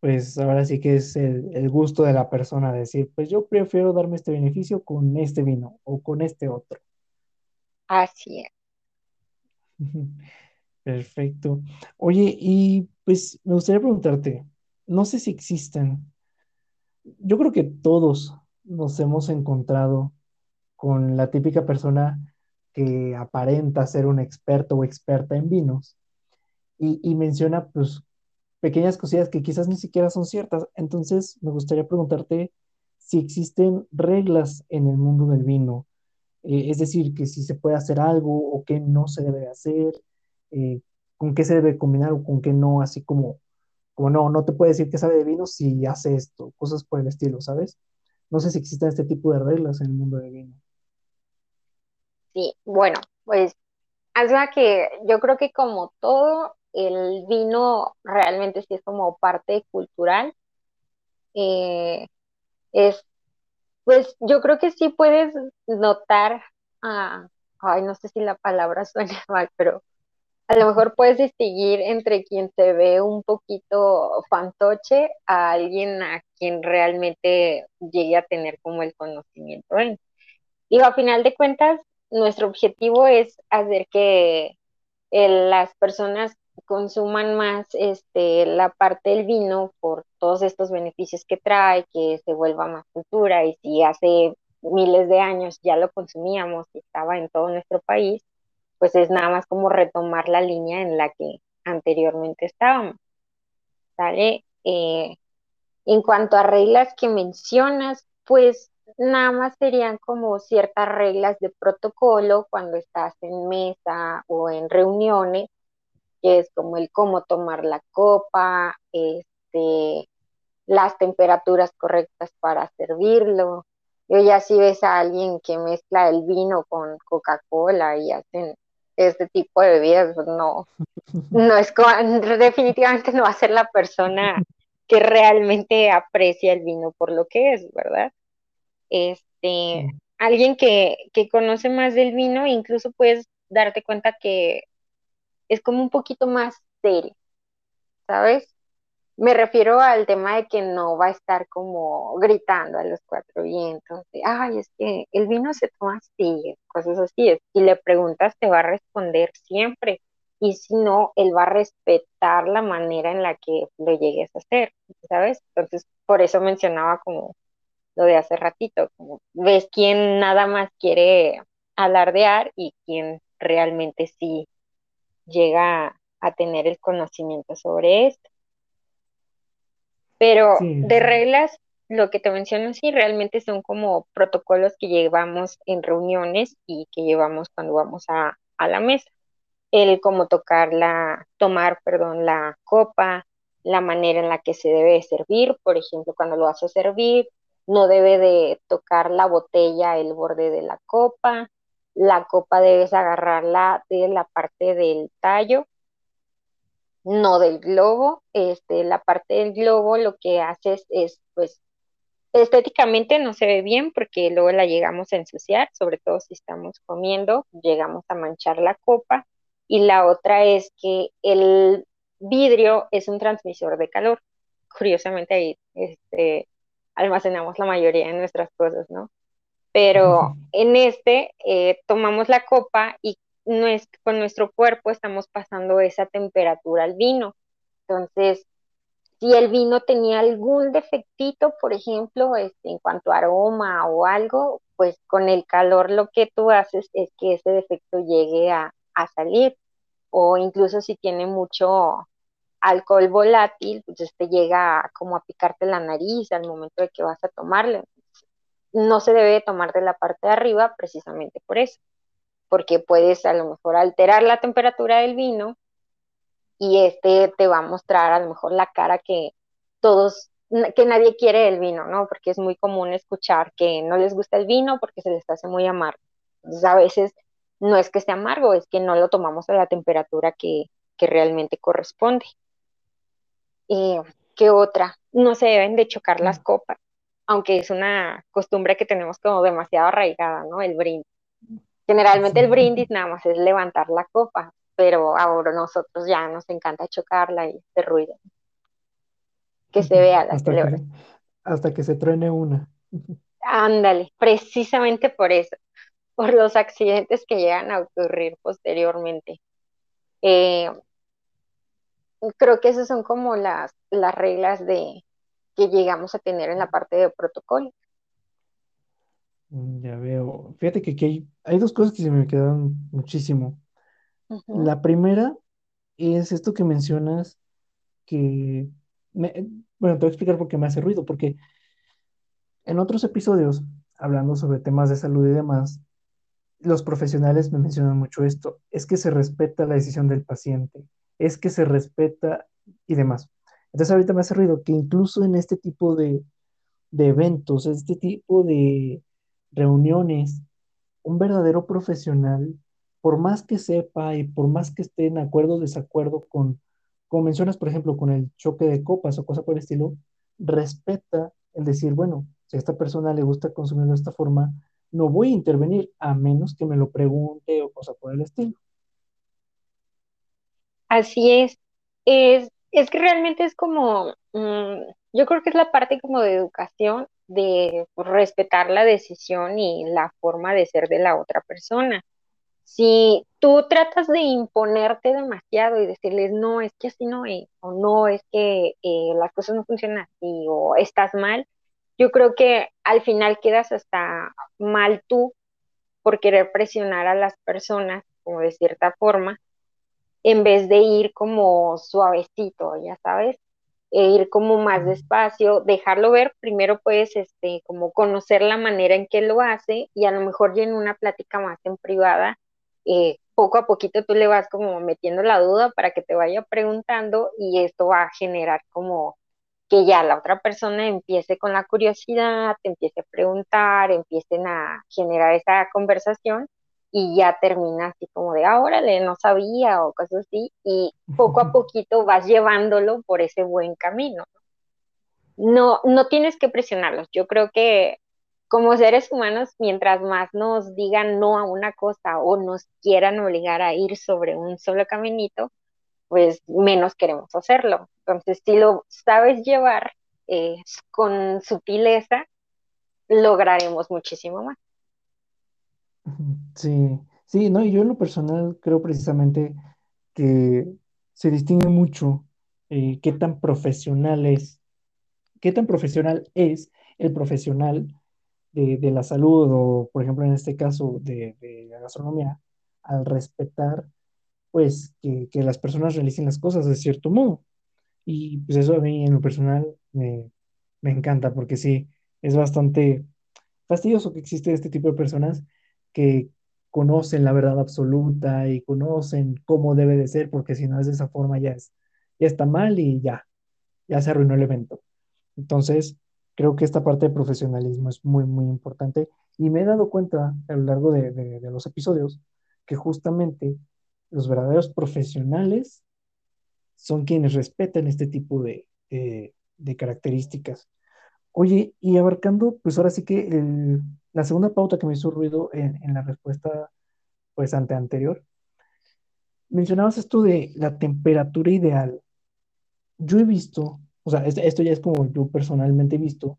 Speaker 1: pues ahora sí que es el, gusto de la persona decir, pues yo prefiero darme este beneficio con este vino o con este otro.
Speaker 2: Así es. [LAUGHS]
Speaker 1: Perfecto. Oye, y pues me gustaría preguntarte, no sé si existen, yo creo que todos nos hemos encontrado con la típica persona que aparenta ser un experto o experta en vinos y, menciona pues pequeñas cosillas que quizás ni siquiera son ciertas. Entonces me gustaría preguntarte si existen reglas en el mundo del vino, eh, es decir, que si se puede hacer algo o qué no se debe hacer, eh, con qué se debe combinar o con qué no, así como, como no, no te puede decir que sabe de vino si hace esto, cosas por el estilo, ¿sabes? No sé si existen este tipo de reglas en el mundo del vino.
Speaker 2: Sí, bueno, pues algo que yo creo que como todo, el vino realmente sí es como parte cultural. Eh, es, pues yo creo que sí puedes notar, ah, ay, no sé si la palabra [LAUGHS] suena mal, pero a lo mejor puedes distinguir entre quien se ve un poquito fantoche a alguien a quien realmente llegue a tener como el conocimiento. Digo, a final de cuentas, nuestro objetivo es hacer que las personas consuman más este, la parte del vino por todos estos beneficios que trae, que se vuelva más cultura y si hace miles de años ya lo consumíamos y estaba en todo nuestro país, pues es nada más como retomar la línea en la que anteriormente estábamos. ¿Sale? Eh, en cuanto a reglas que mencionas, pues nada más serían como ciertas reglas de protocolo cuando estás en mesa o en reuniones, que es como el cómo tomar la copa, este, las temperaturas correctas para servirlo. Yo ya si ves a alguien que mezcla el vino con Coca-Cola y hacen este tipo de bebidas, pues no, [LAUGHS] no es definitivamente no va a ser la persona que realmente aprecia el vino por lo que es, ¿verdad? Este, alguien que, que conoce más del vino, incluso puedes darte cuenta que es como un poquito más serio, ¿sabes? Me refiero al tema de que no va a estar como gritando a los cuatro vientos, de, ay, es que el vino se toma así, cosas así. Si le preguntas, te va a responder siempre. Y si no, él va a respetar la manera en la que lo llegues a hacer, ¿sabes? Entonces, por eso mencionaba como lo de hace ratito, como ves quién nada más quiere alardear y quién realmente sí llega a tener el conocimiento sobre esto. Pero de reglas, lo que te menciono sí realmente son como protocolos que llevamos en reuniones y que llevamos cuando vamos a, a la mesa. El cómo tocar la, tomar, perdón, la copa, la manera en la que se debe servir, por ejemplo, cuando lo vas a servir, no debe de tocar la botella, el borde de la copa, la copa debes agarrarla de la parte del tallo no del globo. Este, la parte del globo lo que haces es, pues, estéticamente no se ve bien porque luego la llegamos a ensuciar, sobre todo si estamos comiendo, llegamos a manchar la copa. Y la otra es que el vidrio es un transmisor de calor. Curiosamente ahí este, almacenamos la mayoría de nuestras cosas, ¿no? Pero en este eh, tomamos la copa y con nuestro cuerpo estamos pasando esa temperatura al vino. Entonces, si el vino tenía algún defectito, por ejemplo, este, en cuanto a aroma o algo, pues con el calor lo que tú haces es que ese defecto llegue a, salir. O incluso si tiene mucho alcohol volátil, pues te este llega como a picarte la nariz al momento de que vas a tomarlo. No se debe tomar de la parte de arriba precisamente por eso porque puedes a lo mejor alterar la temperatura del vino y este te va a mostrar a lo mejor la cara que todos, que nadie quiere el vino, ¿no? Porque es muy común escuchar que no les gusta el vino porque se les hace muy amargo. Entonces a veces no es que esté amargo, es que no lo tomamos a la temperatura que, que realmente corresponde. Eh, ¿Qué otra? No se deben de chocar las mm. copas, aunque es una costumbre que tenemos como demasiado arraigada, ¿no? El brindis. Generalmente el brindis nada más es levantar la copa, pero ahora nosotros ya nos encanta chocarla y este ruido. Que se vea la
Speaker 1: hasta Que, hasta que se truene una.
Speaker 2: Ándale, precisamente por eso, por los accidentes que llegan a ocurrir posteriormente. Eh, creo que esas son como las, las reglas de que llegamos a tener en la parte de protocolo.
Speaker 1: Mm, ya veo. Fíjate que aquí hay, dos cosas que se me quedaron muchísimo. La primera es esto que mencionas que, bueno, te voy a explicar por qué me hace ruido, porque en otros episodios, hablando sobre temas de salud y demás, los profesionales me mencionan mucho esto, es que se respeta la decisión del paciente, es que se respeta y demás. Entonces ahorita me hace ruido que incluso en este tipo de, de eventos, este tipo de, reuniones, un verdadero profesional, por más que sepa y por más que esté en acuerdo o desacuerdo con, como mencionas, por ejemplo, con el choque de copas o cosa por el estilo, respeta el decir, bueno, si a esta persona le gusta consumirlo de esta forma, no voy a intervenir a menos que me lo pregunte o cosa por el estilo.
Speaker 2: Así es. Es, es que realmente es como, mm, yo creo que es la parte como de educación de respetar la decisión y la forma de ser de la otra persona. Si tú tratas de imponerte demasiado y decirles, no, es que así no es, o no, es que eh, las cosas no funcionan así, o estás mal, yo creo que al final quedas hasta mal tú por querer presionar a las personas, como de cierta forma, en vez de ir como suavecito, ya sabes, e ir como más despacio, dejarlo ver, primero puedes este, como conocer la manera en que lo hace y a lo mejor ya en una plática más en privada, eh, poco a poquito tú le vas como metiendo la duda para que te vaya preguntando y esto va a generar como que ya la otra persona empiece con la curiosidad, te empiece a preguntar, empiecen a generar esa conversación y ya termina así como de, ah, órale, no sabía o cosas así, y poco a poquito vas llevándolo por ese buen camino. No, no tienes que presionarlos. Yo creo que como seres humanos, mientras más nos digan no a una cosa o nos quieran obligar a ir sobre un solo caminito, pues menos queremos hacerlo. Entonces, si lo sabes llevar eh, con sutileza, lograremos muchísimo más.
Speaker 1: Sí, sí, no, y yo en lo personal creo precisamente que se distingue mucho eh, qué tan profesional es, qué tan profesional es el profesional de, la salud o, por ejemplo, en este caso de, de la gastronomía, al respetar, pues, que, que, las personas realicen las cosas de cierto modo. Y pues eso a mí en lo personal me, me encanta porque sí, es bastante fastidioso que existe este tipo de personas que conocen la verdad absoluta y conocen cómo debe de ser, porque si no es de esa forma ya, es, ya está mal y ya, ya se arruinó el evento. Entonces, creo que esta parte de profesionalismo es muy, muy importante y me he dado cuenta a lo largo de, de, los episodios que justamente los verdaderos profesionales son quienes respetan este tipo de, de características. Oye, y abarcando, pues ahora sí que la segunda pauta que me hizo ruido en, la respuesta, pues, ante anterior, mencionabas esto de la temperatura ideal. Yo he visto, o sea, esto ya es como yo personalmente he visto,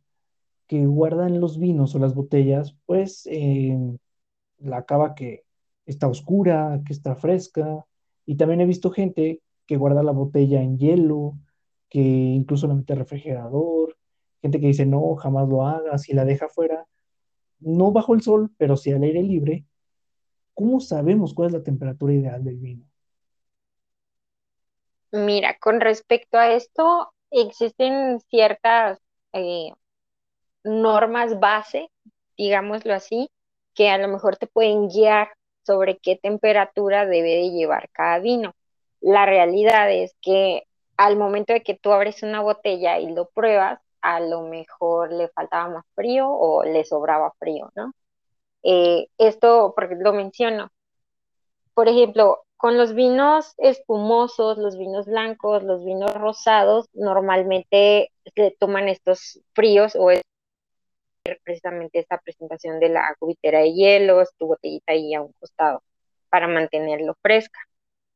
Speaker 1: que guardan los vinos o las botellas, pues, en la cava que está oscura, que está fresca, y también he visto gente que guarda la botella en hielo, que incluso la mete al refrigerador, gente que dice, no, jamás lo hagas y la deja fuera no bajo el sol, pero sí al aire libre, ¿cómo sabemos cuál es la temperatura ideal del vino?
Speaker 2: Mira, con respecto a esto, existen ciertas eh, normas base, digámoslo así, que a lo mejor te pueden guiar sobre qué temperatura debe de llevar cada vino. La realidad es que al momento de que tú abres una botella y lo pruebas, a lo mejor le faltaba más frío o le sobraba frío, ¿no? Eh, esto, porque lo menciono, por ejemplo, con los vinos espumosos, los vinos blancos, los vinos rosados, normalmente se toman estos fríos o es precisamente esta presentación de la cubitera de hielos, tu botellita ahí a un costado para mantenerlo fresca.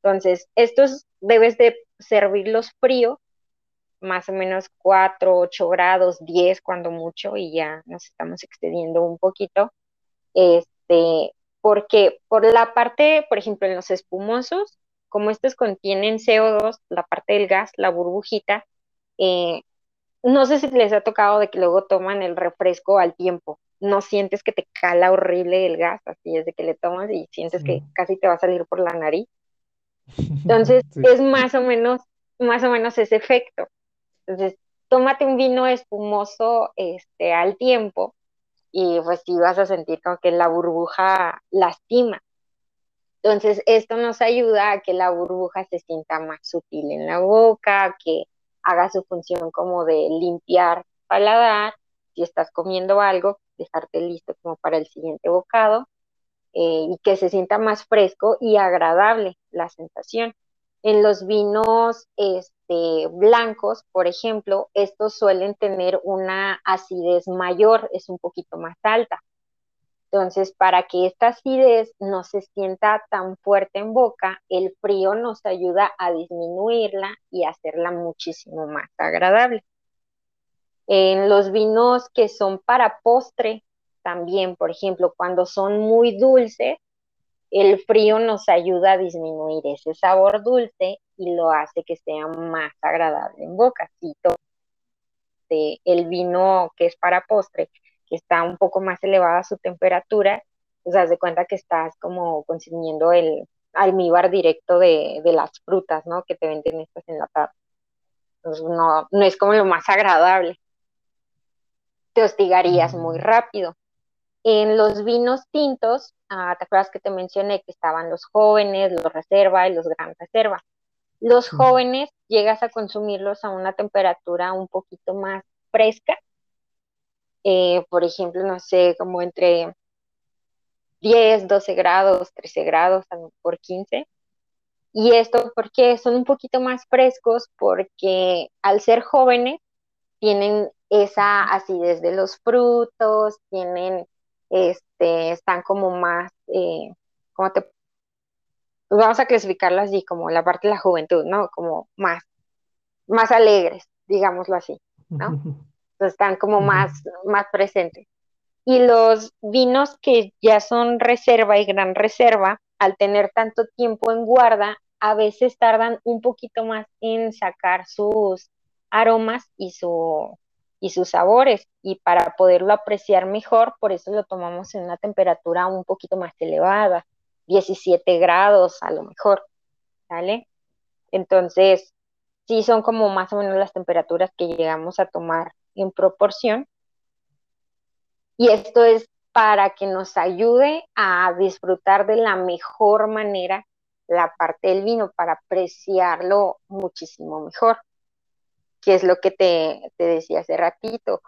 Speaker 2: Entonces, estos debes de servirlos fríos más o menos 4, 8 grados, 10 cuando mucho, y ya nos estamos excediendo un poquito. Este, porque por la parte, por ejemplo, en los espumosos, como estos contienen CO2, la parte del gas, la burbujita, eh, no sé si les ha tocado de que luego toman el refresco al tiempo. No sientes que te cala horrible el gas, así es de que le tomas y sientes que casi te va a salir por la nariz. [LAUGHS] Entonces, es más o menos, más o menos ese efecto. Entonces, tómate un vino espumoso este, al tiempo y pues sí vas a sentir como que la burbuja lastima. Entonces, esto nos ayuda a que la burbuja se sienta más sutil en la boca, que haga su función como de limpiar paladar. Si estás comiendo algo, dejarte listo como para el siguiente bocado eh, y que se sienta más fresco y agradable la sensación. En los vinos este, blancos, por ejemplo, estos suelen tener una acidez mayor, es un poquito más alta. Entonces, para que esta acidez no se sienta tan fuerte en boca, el frío nos ayuda a disminuirla y hacerla muchísimo más agradable. En los vinos que son para postre, también, por ejemplo, cuando son muy dulces, el frío nos ayuda a disminuir ese sabor dulce y lo hace que sea más agradable en boca. el vino que es para postre, que está un poco más elevada su temperatura, pues haz de cuenta que estás como consumiendo el almíbar directo de, las frutas, ¿no? Que te venden estas enlatadas. Entonces no, no es como lo más agradable. Te hostigarías muy rápido. En los vinos tintos, ah, ¿te acuerdas que te mencioné que estaban los jóvenes, los reserva y los gran reserva? Los jóvenes llegas a consumirlos a una temperatura un poquito más fresca, eh, por ejemplo, no sé, como entre 10, 12 grados, 13 grados, por 15. Y esto porque son un poquito más frescos, porque al ser jóvenes tienen esa acidez de los frutos, tienen, este, están como más, eh, ¿cómo te pues vamos a clasificarlo así, como la parte de la juventud, ¿no? Como más, más alegres, digámoslo así, ¿no? [LAUGHS] Entonces están como más, más presentes. Y los vinos que ya son reserva y gran reserva, al tener tanto tiempo en guarda, a veces tardan un poquito más en sacar sus aromas y, su, y sus sabores. Y para poderlo apreciar mejor, por eso lo tomamos en una temperatura un poquito más elevada, 17 grados a lo mejor, ¿sale? Entonces, sí son como más o menos las temperaturas que llegamos a tomar en proporción y esto es para que nos ayude a disfrutar de la mejor manera la parte del vino, para apreciarlo muchísimo mejor, que es lo que te, decía hace ratito.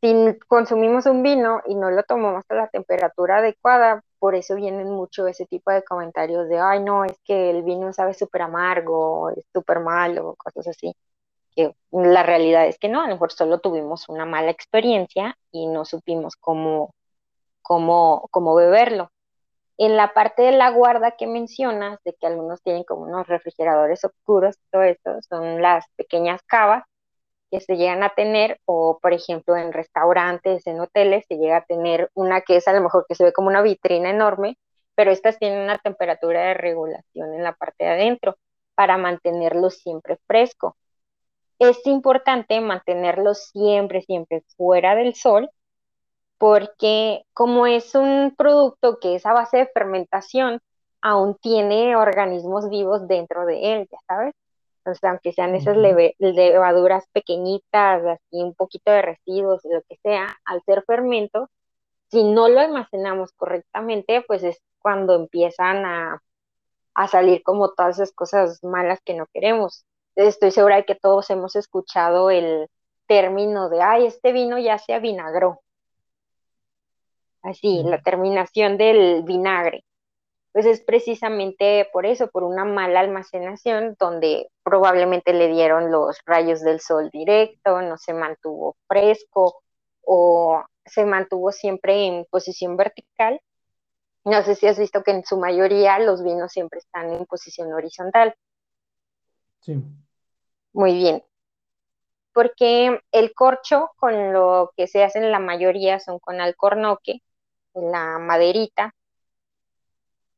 Speaker 2: Si consumimos un vino y no lo tomamos a la temperatura adecuada, por eso vienen mucho ese tipo de comentarios de, ay, no, es que el vino sabe súper amargo, es súper malo, cosas así que la realidad es que no, a lo mejor solo tuvimos una mala experiencia y no supimos cómo, cómo, cómo beberlo. En la parte de la guarda que mencionas, de que algunos tienen como unos refrigeradores oscuros, todo esto son las pequeñas cavas que se llegan a tener, o por ejemplo en restaurantes, en hoteles, se llega a tener una que es a lo mejor que se ve como una vitrina enorme, pero estas tienen una temperatura de regulación en la parte de adentro para mantenerlo siempre fresco. Es importante mantenerlo siempre, siempre fuera del sol, porque como es un producto que es a base de fermentación, aún tiene organismos vivos dentro de él, ya sabes. Entonces, aunque sean esas levaduras pequeñitas, así un poquito de residuos, lo que sea, al ser fermento, si no lo almacenamos correctamente, pues es cuando empiezan a, a salir como todas esas cosas malas que no queremos estoy segura de que todos hemos escuchado el término de, ay, este vino ya se avinagró. Así, la terminación del vinagre. Pues es precisamente por eso, por una mala almacenación donde probablemente le dieron los rayos del sol directo, no se mantuvo fresco o se mantuvo siempre en posición vertical. No sé si has visto que en su mayoría los vinos siempre están en posición horizontal.
Speaker 1: Sí.
Speaker 2: Muy bien. Porque el corcho con lo que se hace en la mayoría son con alcornoque, la maderita.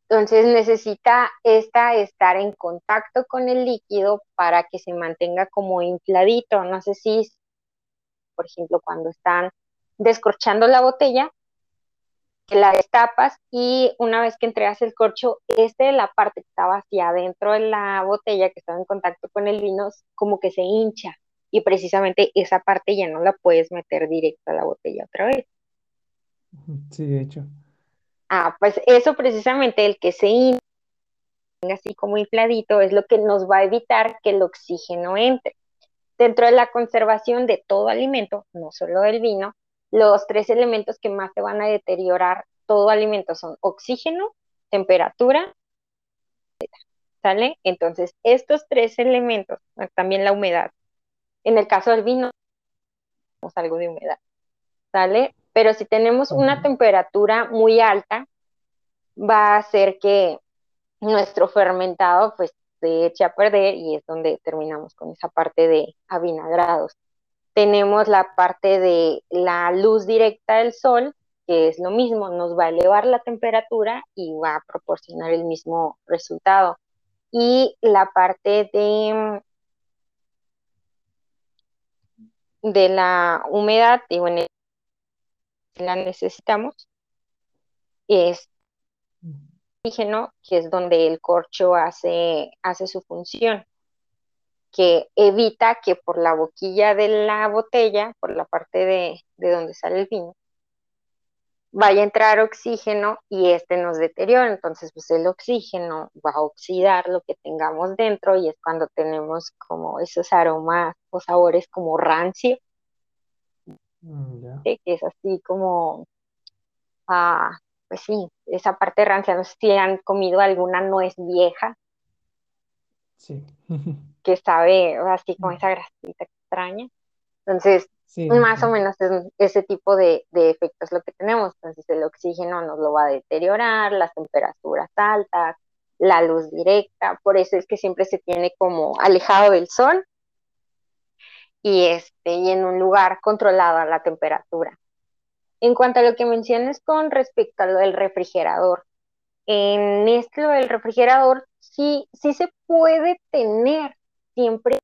Speaker 2: Entonces necesita esta estar en contacto con el líquido para que se mantenga como infladito. No sé si, por ejemplo, cuando están descorchando la botella, que la destapas y una vez que entregas el corcho, este la parte que estaba hacia adentro de la botella, que estaba en contacto con el vino, como que se hincha y precisamente esa parte ya no la puedes meter directo a la botella otra vez.
Speaker 1: Sí, de hecho.
Speaker 2: Ah, pues eso precisamente, el que se hincha así como infladito, es lo que nos va a evitar que el oxígeno entre. Dentro de la conservación de todo alimento, no solo del vino, los tres elementos que más se van a deteriorar todo alimento son oxígeno, temperatura, ¿sale? Entonces, estos tres elementos, también la humedad. En el caso del vino, algo de humedad, ¿sale? Pero si tenemos una temperatura muy alta, va a hacer que nuestro fermentado pues se eche a perder y es donde terminamos con esa parte de avinagrados tenemos la parte de la luz directa del sol que es lo mismo, nos va a elevar la temperatura y va a proporcionar el mismo resultado. Y la parte de, de la humedad, digo, en la necesitamos, es oxígeno, que es donde el corcho hace, hace su función, que evita que por la boquilla de la botella, por la parte de, de donde sale el vino, vaya a entrar oxígeno y este nos deteriora. Entonces, pues el oxígeno va a oxidar lo que tengamos dentro y es cuando tenemos como esos aromas o sabores como rancio, mm, que es así como, ah, pues sí, esa parte rancia. No sé si han comido alguna nuez vieja.
Speaker 1: Sí. [LAUGHS]
Speaker 2: que sabe así como mm. esa grasita extraña. Entonces, más o menos es, ese tipo de, de, efectos lo que tenemos. Entonces, el oxígeno nos lo va a deteriorar, las temperaturas altas, la luz directa. Por eso es que siempre se tiene como alejado del sol y, este, y en un lugar controlado la temperatura. En cuanto a lo que mencionas con respecto a lo del refrigerador, en esto del refrigerador sí, sí se puede tener siempre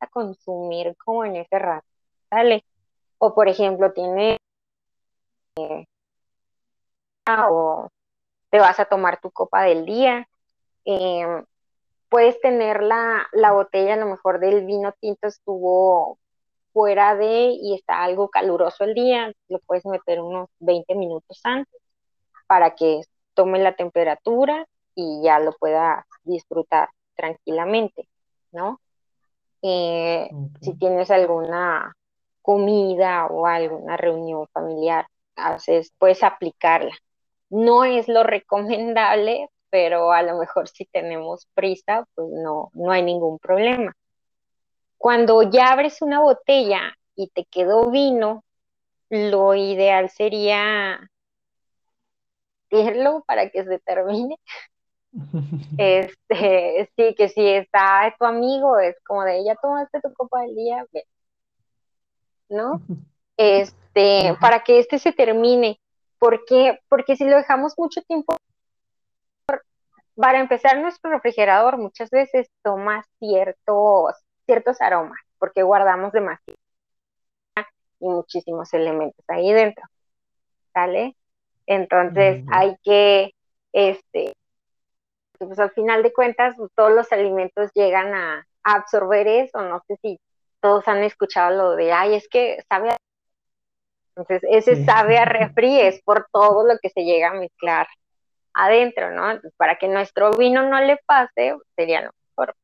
Speaker 2: a consumir como en ese rato, ¿sale? O por ejemplo, tiene eh, o te vas a tomar tu copa del día, em, puedes tener la, la botella a lo mejor del vino tinto estuvo fuera de y está algo caluroso el día, lo puedes meter unos 20 minutos antes para que tome la temperatura y ya lo puedas disfrutar tranquilamente, ¿no? Eh, si tienes alguna comida o alguna reunión familiar, haces, puedes aplicarla. No es lo recomendable, pero a lo mejor si tenemos prisa, pues no, no hay ningún problema. Cuando ya abres una botella y te quedó vino, lo ideal sería tirarlo para que se termine. [LAUGHS] este, sí, que si está tu amigo, es como de, ya tomaste tu copa del día, ¿no? [LAUGHS] Este, para que este se termine. porque Porque si lo dejamos mucho tiempo, para empezar, nuestro refrigerador muchas veces toma ciertos ciertos aromas, porque guardamos demasiado y muchísimos elementos ahí dentro, ¿sale? Entonces hay que, este, pues al final de cuentas todos los alimentos llegan a, absorber eso, no sé si todos han escuchado lo de, ay, es que sabe a... Entonces, ese sabe a [LAUGHS] refri es por todo lo que se llega a mezclar adentro, ¿no? para que nuestro vino no le pase, sería lo mejor.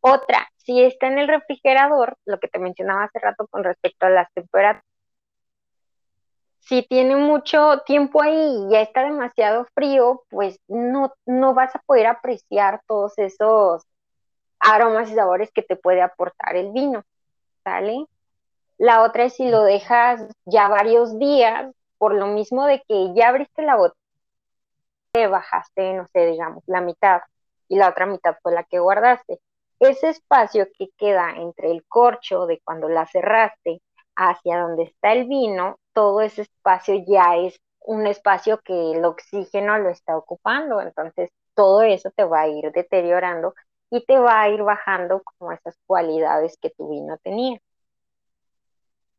Speaker 2: Otra, si está en el refrigerador, lo que te mencionaba hace rato con respecto a las temperaturas, si tiene mucho tiempo ahí y ya está demasiado frío, pues no, no vas a poder apreciar todos esos aromas y sabores que te puede aportar el vino, ¿sale? La otra es si lo dejas ya varios días, por lo mismo de que ya abriste la botella, bajaste, no sé, digamos, la mitad y la otra mitad fue la que guardaste. Ese espacio que queda entre el corcho de cuando la cerraste hacia donde está el vino, todo ese espacio ya es un espacio que el oxígeno lo está ocupando, entonces todo eso te va a ir deteriorando y te va a ir bajando como esas cualidades que tu vino tenía.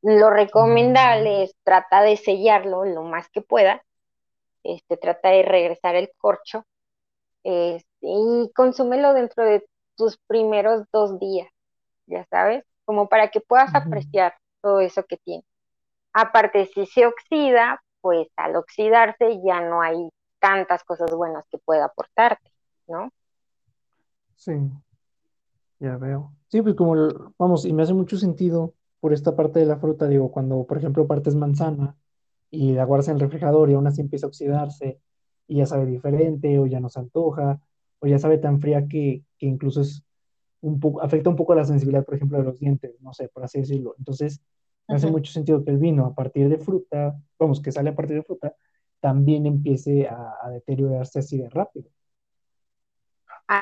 Speaker 2: Lo recomendable es trata de sellarlo lo más que pueda, este, trata de regresar el corcho y consúmelo dentro de tus primeros dos días, ya sabes, como para que puedas apreciar todo eso que tiene. Aparte, si se oxida, pues al oxidarse ya no hay tantas cosas buenas que pueda aportarte, ¿no?
Speaker 1: Sí, ya veo. Sí, pues como, vamos, y me hace mucho sentido por esta parte de la fruta, digo, cuando, por ejemplo, partes manzana y la guardas en el refrigerador y aún así empieza a oxidarse y ya sabe diferente o ya no se antoja o ya sabe tan fría que, incluso es un poco, afecta un poco la sensibilidad, por ejemplo, de los dientes, no sé, por así decirlo. Entonces, hace mucho sentido que el vino a partir de fruta, vamos, que sale a partir de fruta, también empiece a, deteriorarse así de rápido.
Speaker 2: Ah,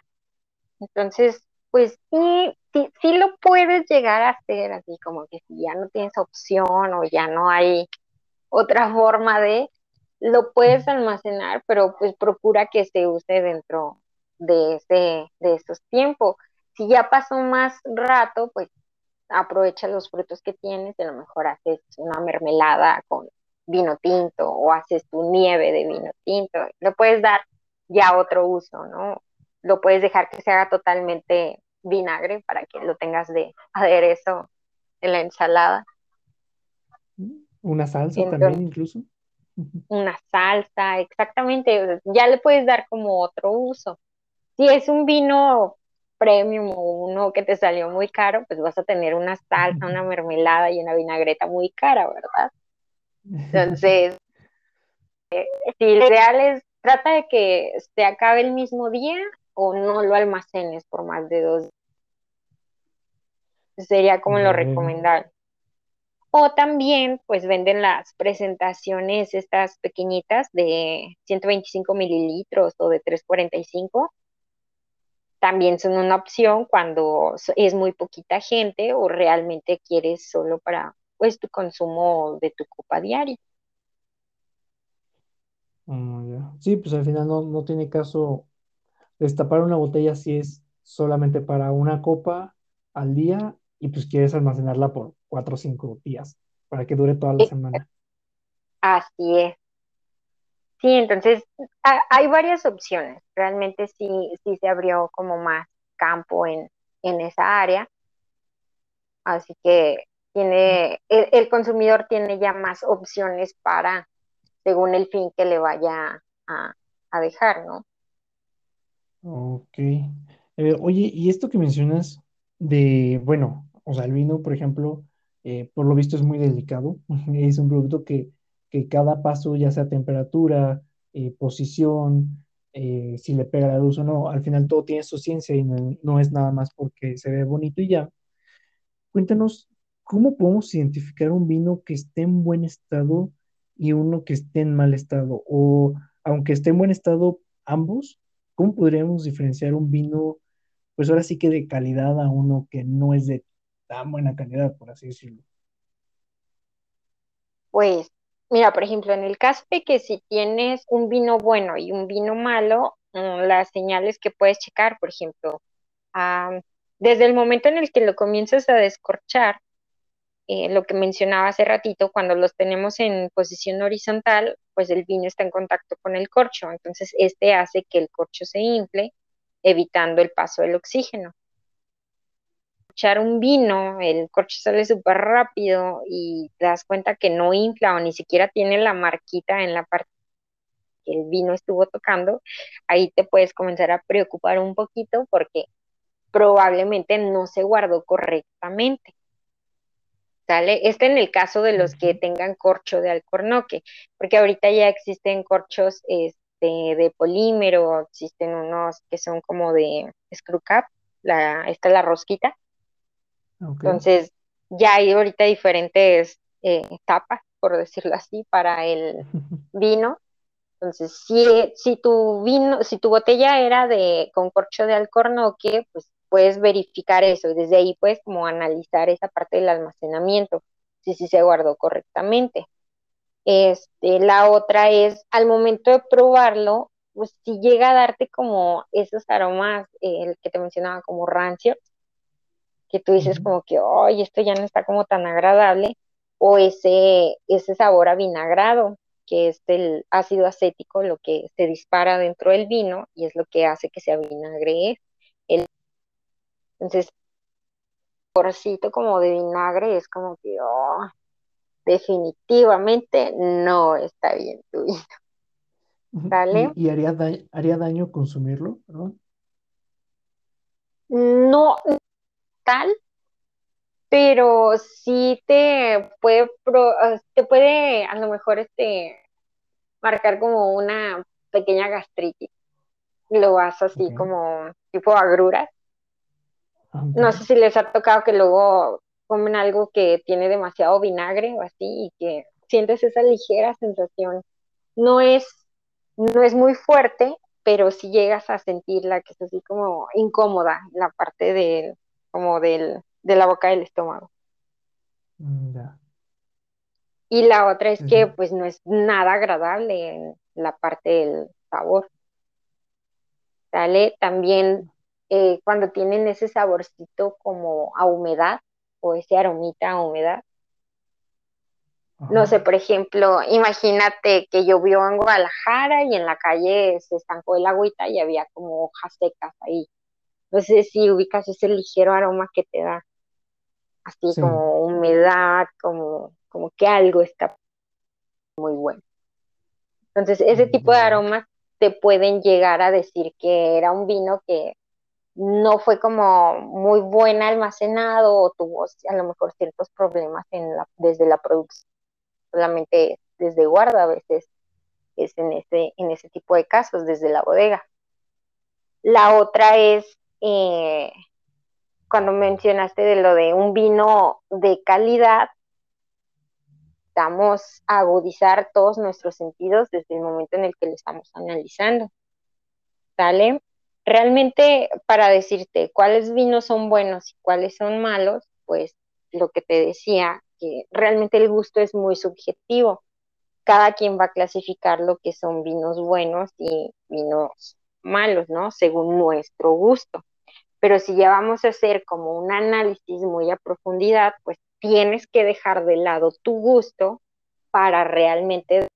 Speaker 2: entonces, pues sí, sí, sí, lo puedes llegar a hacer así como que si ya no tienes opción o ya no hay otra forma de, lo puedes almacenar, pero pues procura que se use dentro de, ese, de esos tiempos. Si ya pasó más rato, pues aprovecha los frutos que tienes, a lo mejor haces una mermelada con vino tinto o haces tu nieve de vino tinto, le puedes dar ya otro uso, ¿no? Lo puedes dejar que se haga totalmente vinagre para que lo tengas de aderezo en la ensalada.
Speaker 1: Una salsa también incluso.
Speaker 2: Una salsa, exactamente. Ya le puedes dar como otro uso. Si es un vino premium o uno que te salió muy caro, pues vas a tener una salsa, una mermelada y una vinagreta muy cara, ¿verdad? Entonces, eh, si el ideal es, trata de que se acabe el mismo día o no lo almacenes por más de dos Sería como lo recomendable. O también, pues venden las presentaciones, estas pequeñitas de 125 mililitros o de 345. También son una opción cuando es muy poquita gente o realmente quieres solo para pues tu consumo de tu copa diaria.
Speaker 1: Mm, sí, pues al final no, no tiene caso destapar una botella si es solamente para una copa al día y pues quieres almacenarla por cuatro o cinco días para que dure toda la semana.
Speaker 2: Así es. Sí, entonces hay varias opciones. Realmente sí, sí se abrió como más campo en, en esa área. Así que tiene, el, consumidor tiene ya más opciones para, según el fin que le vaya a, dejar, ¿no?
Speaker 1: Ok. Eh, oye, y esto que mencionas de, bueno, o sea, el vino, por ejemplo, eh, por lo visto es muy delicado. [LAUGHS] Es un producto que, que cada paso, ya sea temperatura, eh, posición, si le pega la luz o no, al final todo tiene su ciencia y no, no es nada más porque se ve bonito y ya. Cuéntanos ¿cómo podemos identificar un vino que esté en buen estado y uno que esté en mal estado? O aunque esté en buen estado ambos, ¿cómo podríamos diferenciar un vino, pues ahora sí que de calidad a uno que no es de buena calidad, por así decirlo?
Speaker 2: Pues, mira, por ejemplo, en el caso de que si tienes un vino bueno y un vino malo, mm, las señales que puedes checar, por ejemplo, desde el momento en el que lo comienzas a descorchar, eh, lo que mencionaba hace ratito, cuando los tenemos en posición horizontal, pues el vino está en contacto con el corcho, entonces este hace que el corcho se infle, evitando el paso del oxígeno. Echar un vino, el corcho sale súper rápido y te das cuenta que no infla o ni siquiera tiene la marquita en la parte que el vino estuvo tocando, ahí te puedes comenzar a preocupar un poquito porque probablemente no se guardó correctamente. ¿sale? Este en el caso de los que tengan corcho de alcornoque, porque ahorita ya existen corchos este, de polímero, existen unos que son como de screw cap, la, esta es la rosquita. Entonces, ya hay ahorita diferentes eh, tapas, por decirlo así, para el [LAUGHS] vino. Entonces, si, si tu vino, si tu botella era de con corcho de alcornoque, pues puedes verificar eso y desde ahí puedes como analizar esa parte del almacenamiento, si sí se guardó correctamente. Este, la otra es al momento de probarlo, pues si llega a darte como esos aromas, el que te mencionaba como rancio, que tú dices como que, ay, esto ya no está como tan agradable, o ese, ese sabor a vinagrado, que es el ácido acético lo que se dispara dentro del vino y es lo que hace que se vinagre el entonces, porcito como de vinagre es como que, oh, definitivamente no está bien tu vino.
Speaker 1: ¿Vale? ¿Y, haría, haría daño consumirlo? ¿no?
Speaker 2: No tal, pero sí te puede, te puede a lo mejor este, marcar como una pequeña gastritis. Lo vas así como tipo agruras no sé si les ha tocado que luego comen algo que tiene demasiado vinagre o así y que sientes esa ligera sensación. No es, no es muy fuerte, pero si llegas a sentirla que es así como incómoda la parte de, como del, de la boca del estómago.
Speaker 1: Mm,
Speaker 2: Y la otra es que pues no es nada agradable en la parte del sabor. ¿Sale? También eh, cuando tienen ese saborcito como a humedad o ese aromita a humedad. No sé, por ejemplo, imagínate que llovió en Guadalajara y en la calle se estancó el agüita y había como hojas secas ahí. No sé si ubicas ese ligero aroma que te da, así como humedad, como, como que algo está muy bueno. Entonces, ese tipo de aromas te pueden llegar a decir que era un vino que no fue como muy buen almacenado o tuvo a lo mejor ciertos problemas en la, desde la producción, solamente desde guarda a veces es en ese, en ese tipo de casos, desde la bodega. La otra es eh, cuando mencionaste de lo de un vino de calidad, vamos a agudizar todos nuestros sentidos desde el momento en el que lo estamos analizando. ¿Sale? Realmente, para decirte cuáles vinos son buenos y cuáles son malos, pues lo que te decía, que realmente el gusto es muy subjetivo. Cada quien va a clasificar lo que son vinos buenos y vinos malos, ¿no? Según nuestro gusto. Pero si ya vamos a hacer como un análisis muy a profundidad, pues tienes que dejar de lado tu gusto para realmente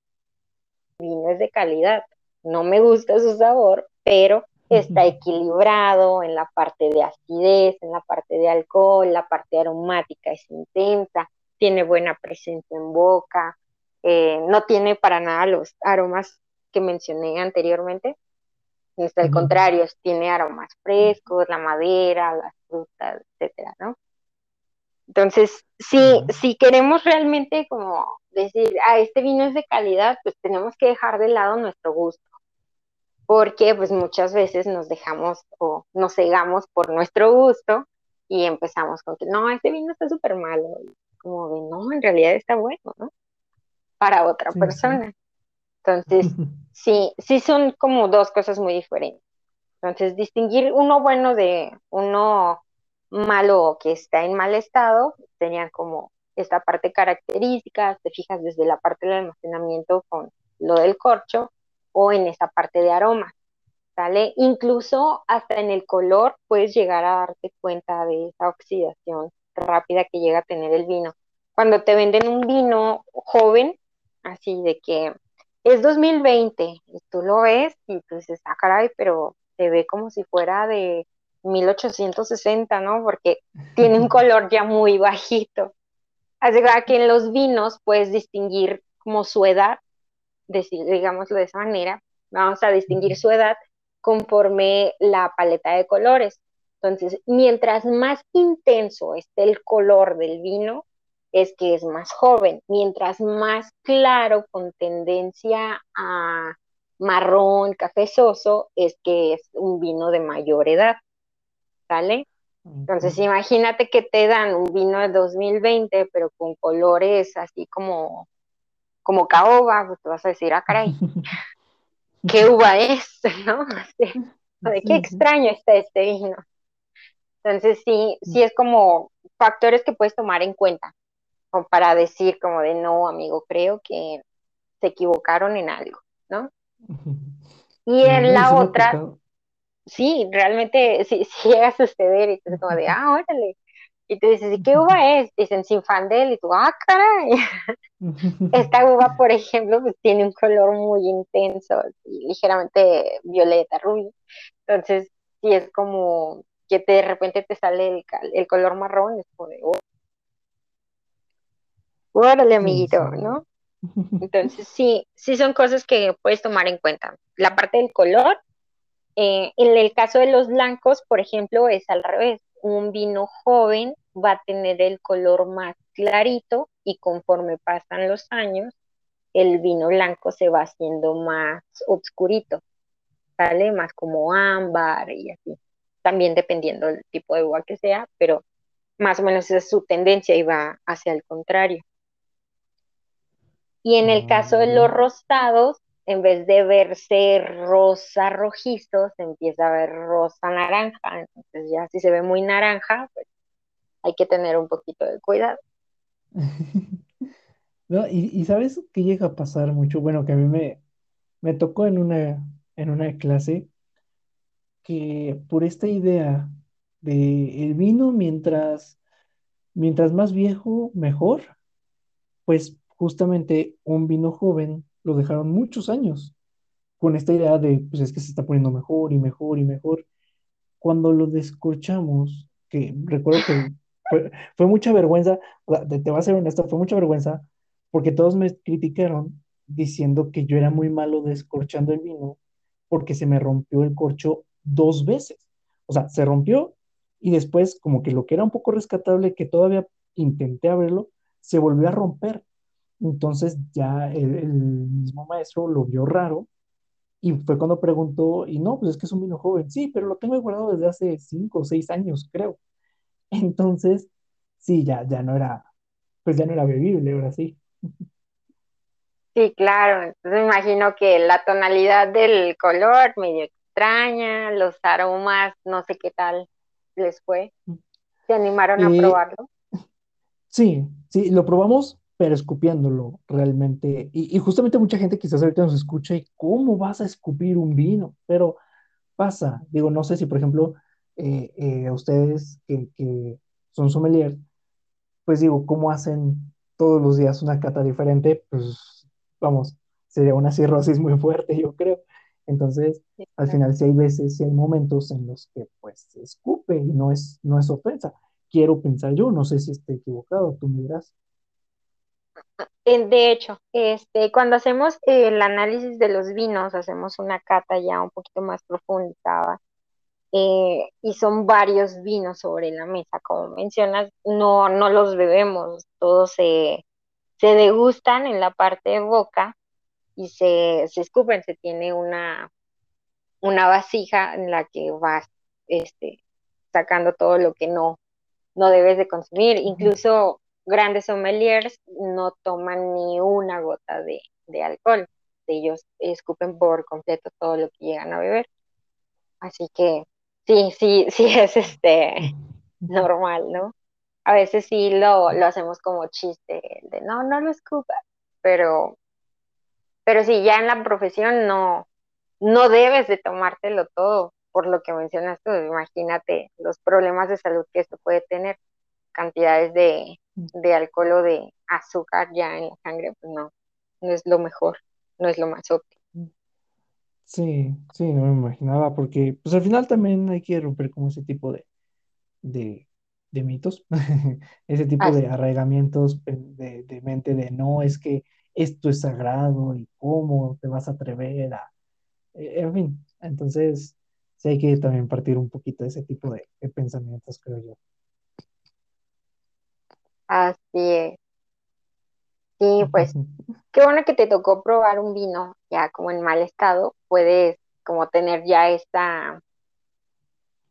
Speaker 2: vinos de calidad. No me gusta su sabor, pero está equilibrado en la parte de acidez, en la parte de alcohol, la parte aromática es intensa, tiene buena presencia en boca, eh, no tiene para nada los aromas que mencioné anteriormente, este, al contrario, tiene aromas frescos, la madera, las frutas, etcétera, ¿no? Entonces, si, si queremos realmente como decir, ah, este vino es de calidad, pues tenemos que dejar de lado nuestro gusto porque pues muchas veces nos dejamos o nos cegamos por nuestro gusto y empezamos con que no, este vino está súper malo, como de no, en realidad está bueno, ¿no? Para otra persona. Entonces, [LAUGHS] sí, sí son como dos cosas muy diferentes. Entonces, distinguir uno bueno de uno malo que está en mal estado, serían como esta parte característica, te fijas desde la parte del almacenamiento con lo del corcho, o en esa parte de aroma, ¿sale? Incluso hasta en el color puedes llegar a darte cuenta de esa oxidación rápida que llega a tener el vino. Cuando te venden un vino joven, así de que es 2020, y tú lo ves y tú dices, ah, caray, pero se ve como si fuera de 1860, ¿no? Porque tiene un [LAUGHS] color ya muy bajito. Así que en los vinos puedes distinguir como su edad digámoslo de esa manera, vamos a distinguir su edad conforme la paleta de colores. Entonces, mientras más intenso esté el color del vino, es que es más joven. Mientras más claro, con tendencia a marrón, cafezoso, es que es un vino de mayor edad. ¿Sale? Entonces, imagínate que te dan un vino de 2020, pero con colores así como como caoba, pues te vas a decir, ah, caray, [LAUGHS] ¿qué uva es? [LAUGHS] ¿No? [LAUGHS] de qué extraño está este vino. Entonces sí, sí es como factores que puedes tomar en cuenta, como para decir como de no, amigo, creo que se equivocaron en algo, ¿no? Y en la otra, sí, realmente sí, sí llega a suceder y tú como de, ah, órale, y tú dices, ¿y qué uva es? Dicen Sinfandel, y tú, ah, caray. [LAUGHS] Esta uva, por ejemplo, pues tiene un color muy intenso, ligeramente violeta, rubio. Entonces, si es como que de repente te sale el, color marrón, es como de, oh, órale, amiguito, ¿no? [LAUGHS] Entonces, sí, sí son cosas que puedes tomar en cuenta. La parte del color, eh, en el caso de los blancos, por ejemplo, es al revés un vino joven va a tener el color más clarito y conforme pasan los años, el vino blanco se va haciendo más oscurito, sale más como ámbar y así. También dependiendo del tipo de uva que sea, pero más o menos esa es su tendencia y va hacia el contrario. Y en el caso de los rosados, en vez de verse rosa rojizo, se empieza a ver rosa naranja. Entonces ya si se ve muy naranja, pues hay que tener un poquito de cuidado. [LAUGHS]
Speaker 1: No, y, y sabes qué llega a pasar mucho, bueno, que a mí me, me tocó en una, en una clase que por esta idea de el vino mientras, mientras más viejo, mejor, pues justamente un vino joven lo dejaron muchos años con esta idea de, pues es que se está poniendo mejor y mejor y mejor. Cuando lo descorchamos, que recuerdo que fue, mucha vergüenza, te, te voy a ser honesto, fue mucha vergüenza porque todos me criticaron diciendo que yo era muy malo descorchando el vino porque se me rompió el corcho dos veces. O sea, se rompió y después como que lo que era un poco rescatable, que todavía intenté abrirlo, se volvió a romper. Entonces ya el, el mismo maestro lo vio raro y fue cuando preguntó, y no, pues es que es un vino joven, sí, pero lo tengo guardado desde hace cinco o seis años, creo. [LAUGHS] Entonces, sí, ya, ya no era, pues ya no era bebible, ahora sí.
Speaker 2: Sí, claro. Entonces me imagino que la tonalidad del color medio extraña, los aromas, no sé qué tal les fue. ¿Se animaron a
Speaker 1: Eh,
Speaker 2: probarlo?
Speaker 1: sí, sí, lo probamos, pero escupiéndolo realmente. Y, y justamente mucha gente quizás ahorita nos escucha y ¿cómo vas a escupir un vino? Pero pasa, digo, no sé si por ejemplo eh, eh, ustedes que, que son sommelier pues digo, ¿cómo hacen todos los días una cata diferente? Pues vamos, sería una cirrosis muy fuerte, yo creo. Entonces, al final sí hay veces, sí hay momentos en los que pues se escupe y no es, no es ofensa. Quiero pensar yo, no sé si estoy equivocado, tú me dirás.
Speaker 2: En- De hecho, este, cuando hacemos el análisis de los vinos, hacemos una cata ya un poquito más profundizada eh, y son varios vinos sobre la mesa, como mencionas, no, no los bebemos, todos se, se degustan en la parte de boca y se, se escupen, se tiene una, una vasija en la que vas este, sacando todo lo que no, no debes de consumir. Incluso grandes sommeliers no toman ni una gota de, de alcohol. Ellos escupen por completo todo lo que llegan a beber. Así que sí, sí, [LAUGHS] sí es este normal, ¿no? A veces sí lo, lo hacemos como chiste, de no, no lo escupas, pero, pero sí, ya en la profesión no, no debes de tomártelo todo, por lo que mencionas tú, imagínate los problemas de salud que esto puede tener, cantidades de, de alcohol o de azúcar ya en la sangre, pues no, no es lo mejor, no es lo más óptimo.
Speaker 1: Sí, sí, no me imaginaba, porque pues al final también hay que romper como ese tipo de, de, de mitos, [LAUGHS] ese tipo
Speaker 2: Así
Speaker 1: de arraigamientos pe- de, de mente de no, es que esto es sagrado y cómo te vas a atrever a, eh, en fin, entonces sí hay que también partir un poquito de ese tipo de, de pensamientos, creo yo.
Speaker 2: Así es. Sí, pues qué bueno que te tocó probar un vino ya como en mal estado, puedes como tener ya esta,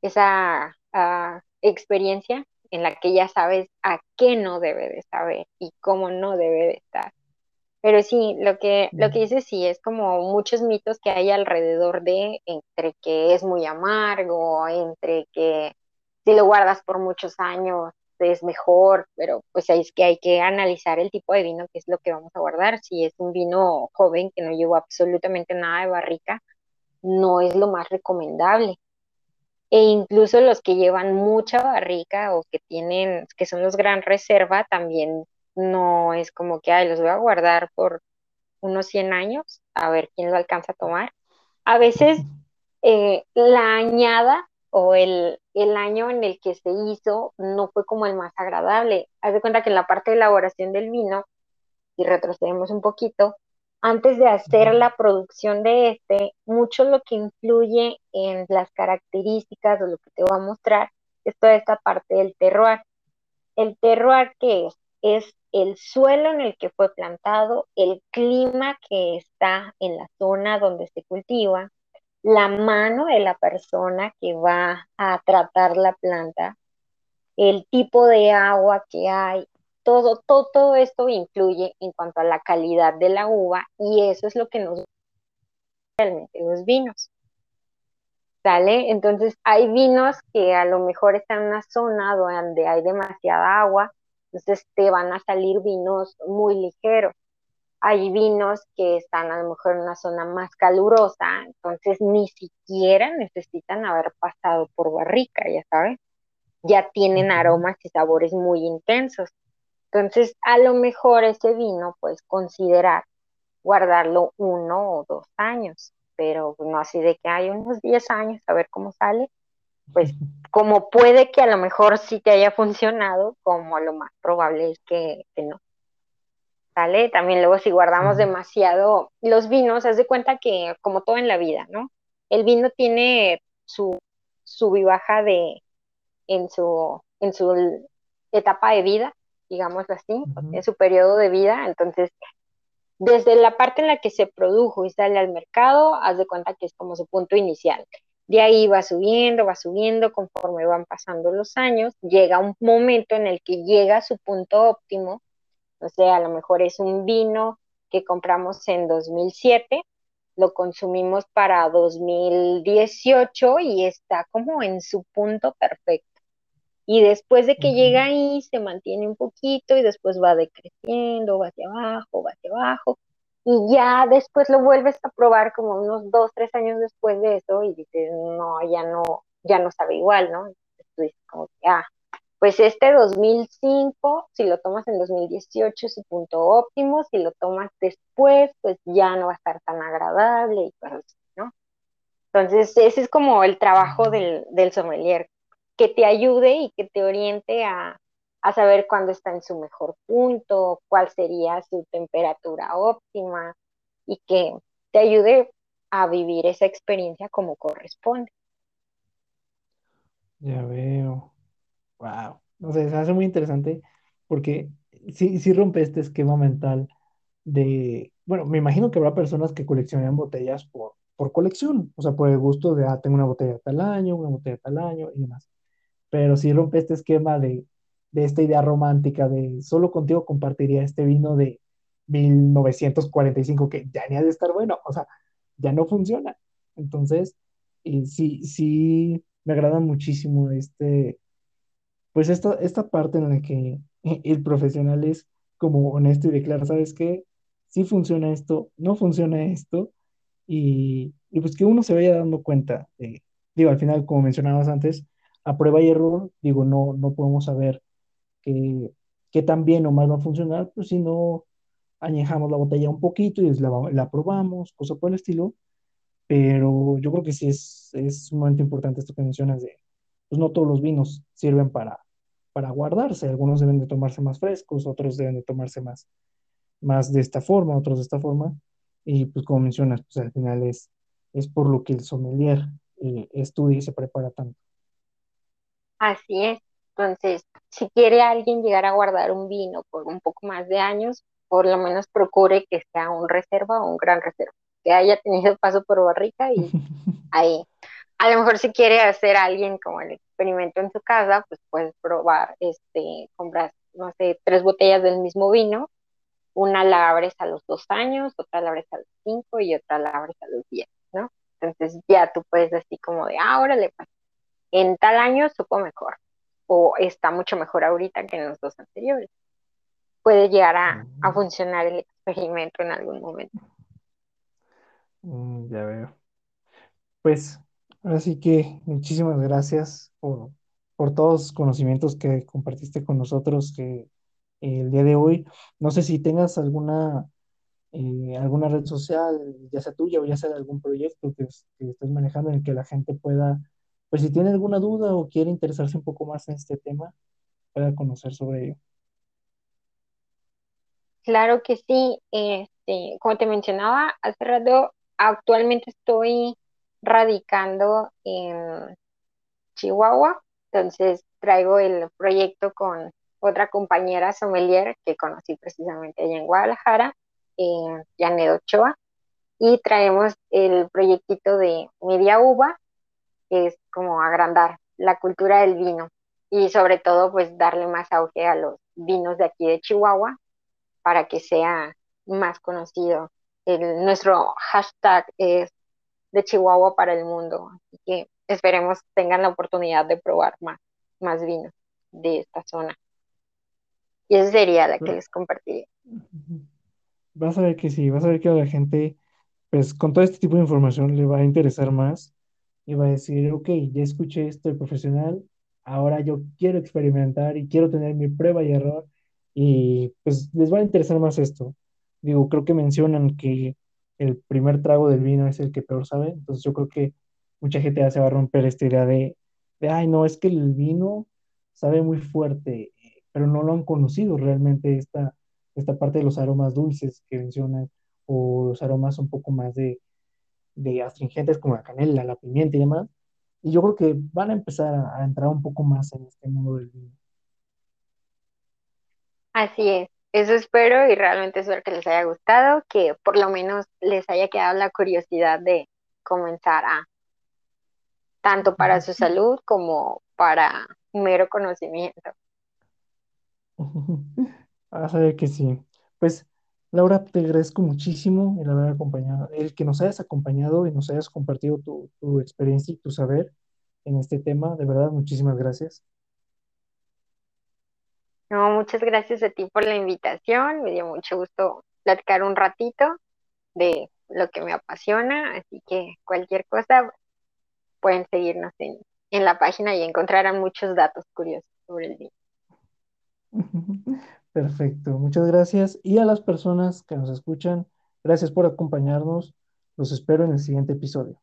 Speaker 2: esa ah, experiencia en la que ya sabes a qué no debe de saber y cómo no debe de estar. Pero sí, lo que, lo que dices sí es como muchos mitos que hay alrededor de, entre que es muy amargo, entre que si lo guardas por muchos años es mejor, pero pues es que hay que analizar el tipo de vino que es lo que vamos a guardar. Si es un vino joven que no llevó absolutamente nada de barrica, no es lo más recomendable. E incluso los que llevan mucha barrica o que tienen, que son los gran reserva, también no es como que, ay, los voy a guardar por unos 100 años, a ver quién lo alcanza a tomar. A veces eh, la añada o el, el año en el que se hizo no fue como el más agradable. Haz de cuenta que en la parte de elaboración del vino, si retrocedemos un poquito, antes de hacer la producción de este, mucho lo que influye en las características o lo que te voy a mostrar es toda esta parte del terroir. El terroir, ¿qué es? Es el suelo en el que fue plantado, el clima que está en la zona donde se cultiva, la mano de la persona que va a tratar la planta, el tipo de agua que hay, todo, todo, todo esto influye en cuanto a la calidad de la uva y eso es lo que nos realmente los vinos. ¿Sale? Entonces hay vinos que a lo mejor están en una zona donde hay demasiada agua, Entonces te van a salir vinos muy ligeros. Hay vinos que están a lo mejor en una zona más calurosa, entonces ni siquiera necesitan haber pasado por barrica, ya sabes. Ya tienen aromas y sabores muy intensos. Entonces, a lo mejor ese vino puedes considerar guardarlo uno o dos años, pero no así de que hay unos 10 años a ver cómo sale, pues como puede que a lo mejor sí te haya funcionado, como lo más probable es que, no. ¿Sale? También luego si guardamos demasiado los vinos, haz de cuenta que como todo en la vida, ¿no? El vino tiene su sub y baja de en su en su etapa de vida, digamos así, en su periodo de vida, entonces desde la parte en la que se produjo y sale al mercado, haz de cuenta que es como su punto inicial. De ahí va subiendo, va subiendo conforme van pasando los años, llega un momento en el que llega a su punto óptimo, o sea, a lo mejor es un vino que compramos en 2007, lo consumimos para 2018 y está como en su punto perfecto. Y después de que llega ahí, se mantiene un poquito y después va decreciendo, va hacia abajo, va hacia abajo. Y ya después lo vuelves a probar como unos dos, tres años después de eso y dices, no, ya no, ya no sabe igual, ¿no? Entonces tú dices como que, ah, pues este 2005, si lo tomas en 2018 es su punto óptimo, si lo tomas después, pues ya no va a estar tan agradable y cosas así, ¿no? Entonces, ese es como el trabajo del, del sommelier, que te ayude y que te oriente a, saber cuándo está en su mejor punto, cuál sería su temperatura óptima y que te ayude a vivir esa experiencia como corresponde.
Speaker 1: Ya veo. Wow. No sé, se hace muy interesante porque sí, sí rompe este esquema mental de, bueno, me imagino que habrá personas que coleccionan botellas por, por colección, o sea, por el gusto de, ah, tengo una botella tal año, una botella tal año y demás pero sí rompe este esquema de, esta idea romántica de solo contigo compartiría este vino de 1945 que ya ni ha de estar bueno, o sea, ya no funciona. Entonces, sí, sí, me agrada muchísimo este, pues esta, esta parte en la que [LAUGHS] el profesional es como honesto y declara, ¿sabes qué? Sí funciona esto, no funciona esto, y, y pues que uno se vaya dando cuenta. digo, al final, como mencionabas antes, a prueba y error, digo, no, no podemos saber qué, qué tan bien o mal va a funcionar, pues si no añejamos la botella un poquito y la, la probamos, cosa por el estilo, pero yo creo que sí es, es sumamente importante esto que mencionas de, pues no todos los vinos sirven para, para guardarse, algunos deben de tomarse más frescos, otros deben de tomarse más, más de esta forma, otros de esta forma, y pues como mencionas, pues al final es, es por lo que el sommelier eh, estudia y se prepara tanto.
Speaker 2: Así es. Entonces, si quiere alguien llegar a guardar un vino por un poco más de años, por lo menos procure que sea un reserva o un gran reserva, que haya tenido paso por barrica y [LAUGHS] ahí. A lo mejor si quiere hacer alguien como el experimento en su casa, pues puedes probar, este, compras, no sé, tres botellas del mismo vino, una la abres a los dos años, otra la abres a los cinco y otra la abres a los diez, ¿no? Entonces ya tú puedes así como de, ah, órale, pues en tal año supo mejor o está mucho mejor ahorita que en los dos anteriores. Puede llegar a, a funcionar el experimento en algún momento.
Speaker 1: Mm, ya veo. Pues así que muchísimas gracias por, todos los conocimientos que compartiste con nosotros que, el día de hoy. No sé si tengas alguna, eh, alguna red social, ya sea tuya o ya sea de algún proyecto que, que estés manejando en el que la gente pueda pues si tiene alguna duda o quiere interesarse un poco más en este tema, pueda conocer sobre ello.
Speaker 2: Claro que sí, este, como te mencionaba hace rato, actualmente estoy radicando en Chihuahua, entonces traigo el proyecto con otra compañera sommelier que conocí precisamente allá en Guadalajara, eh, Janet Ochoa, y traemos el proyectito de Media Uva, es como agrandar la cultura del vino y sobre todo pues darle más auge a los vinos de aquí de Chihuahua para que sea más conocido. Nuestro hashtag es de Chihuahua para el mundo, así que esperemos tengan la oportunidad de probar más, más vinos de esta zona. Y esa sería la que les compartiría.
Speaker 1: Vas a ver que sí, vas a ver que a la gente, pues con todo este tipo de información le va a interesar más y va a decir, ok, ya escuché esto de profesional, ahora yo quiero experimentar y quiero tener mi prueba y error y pues les va a interesar más esto. Digo, creo que mencionan que el primer trago del vino es el que peor sabe, entonces yo creo que mucha gente ya se va a romper esta idea de, de ay, no, es que el vino sabe muy fuerte, pero no lo han conocido realmente esta, esta parte de los aromas dulces que mencionan o los aromas un poco más de, de astringentes como la canela, la pimienta y demás. Y yo creo que van a empezar a, a entrar un poco más en este mundo del vino.
Speaker 2: Así es. Eso espero y realmente espero que les haya gustado, que por lo menos les haya quedado la curiosidad de comenzar a, tanto para su salud como para mero conocimiento.
Speaker 1: A saber que sí. Pues, Laura, te agradezco muchísimo el haber acompañado, el que nos hayas acompañado y nos hayas compartido tu, tu experiencia y tu saber en este tema. De verdad, muchísimas gracias.
Speaker 2: No, muchas gracias a ti por la invitación. Me dio mucho gusto platicar un ratito de lo que me apasiona, así que cualquier cosa pueden seguirnos en, en la página y encontrarán muchos datos curiosos sobre el vino. [LAUGHS]
Speaker 1: Perfecto, muchas gracias. Y a las personas que nos escuchan, gracias por acompañarnos. Los espero en el siguiente episodio.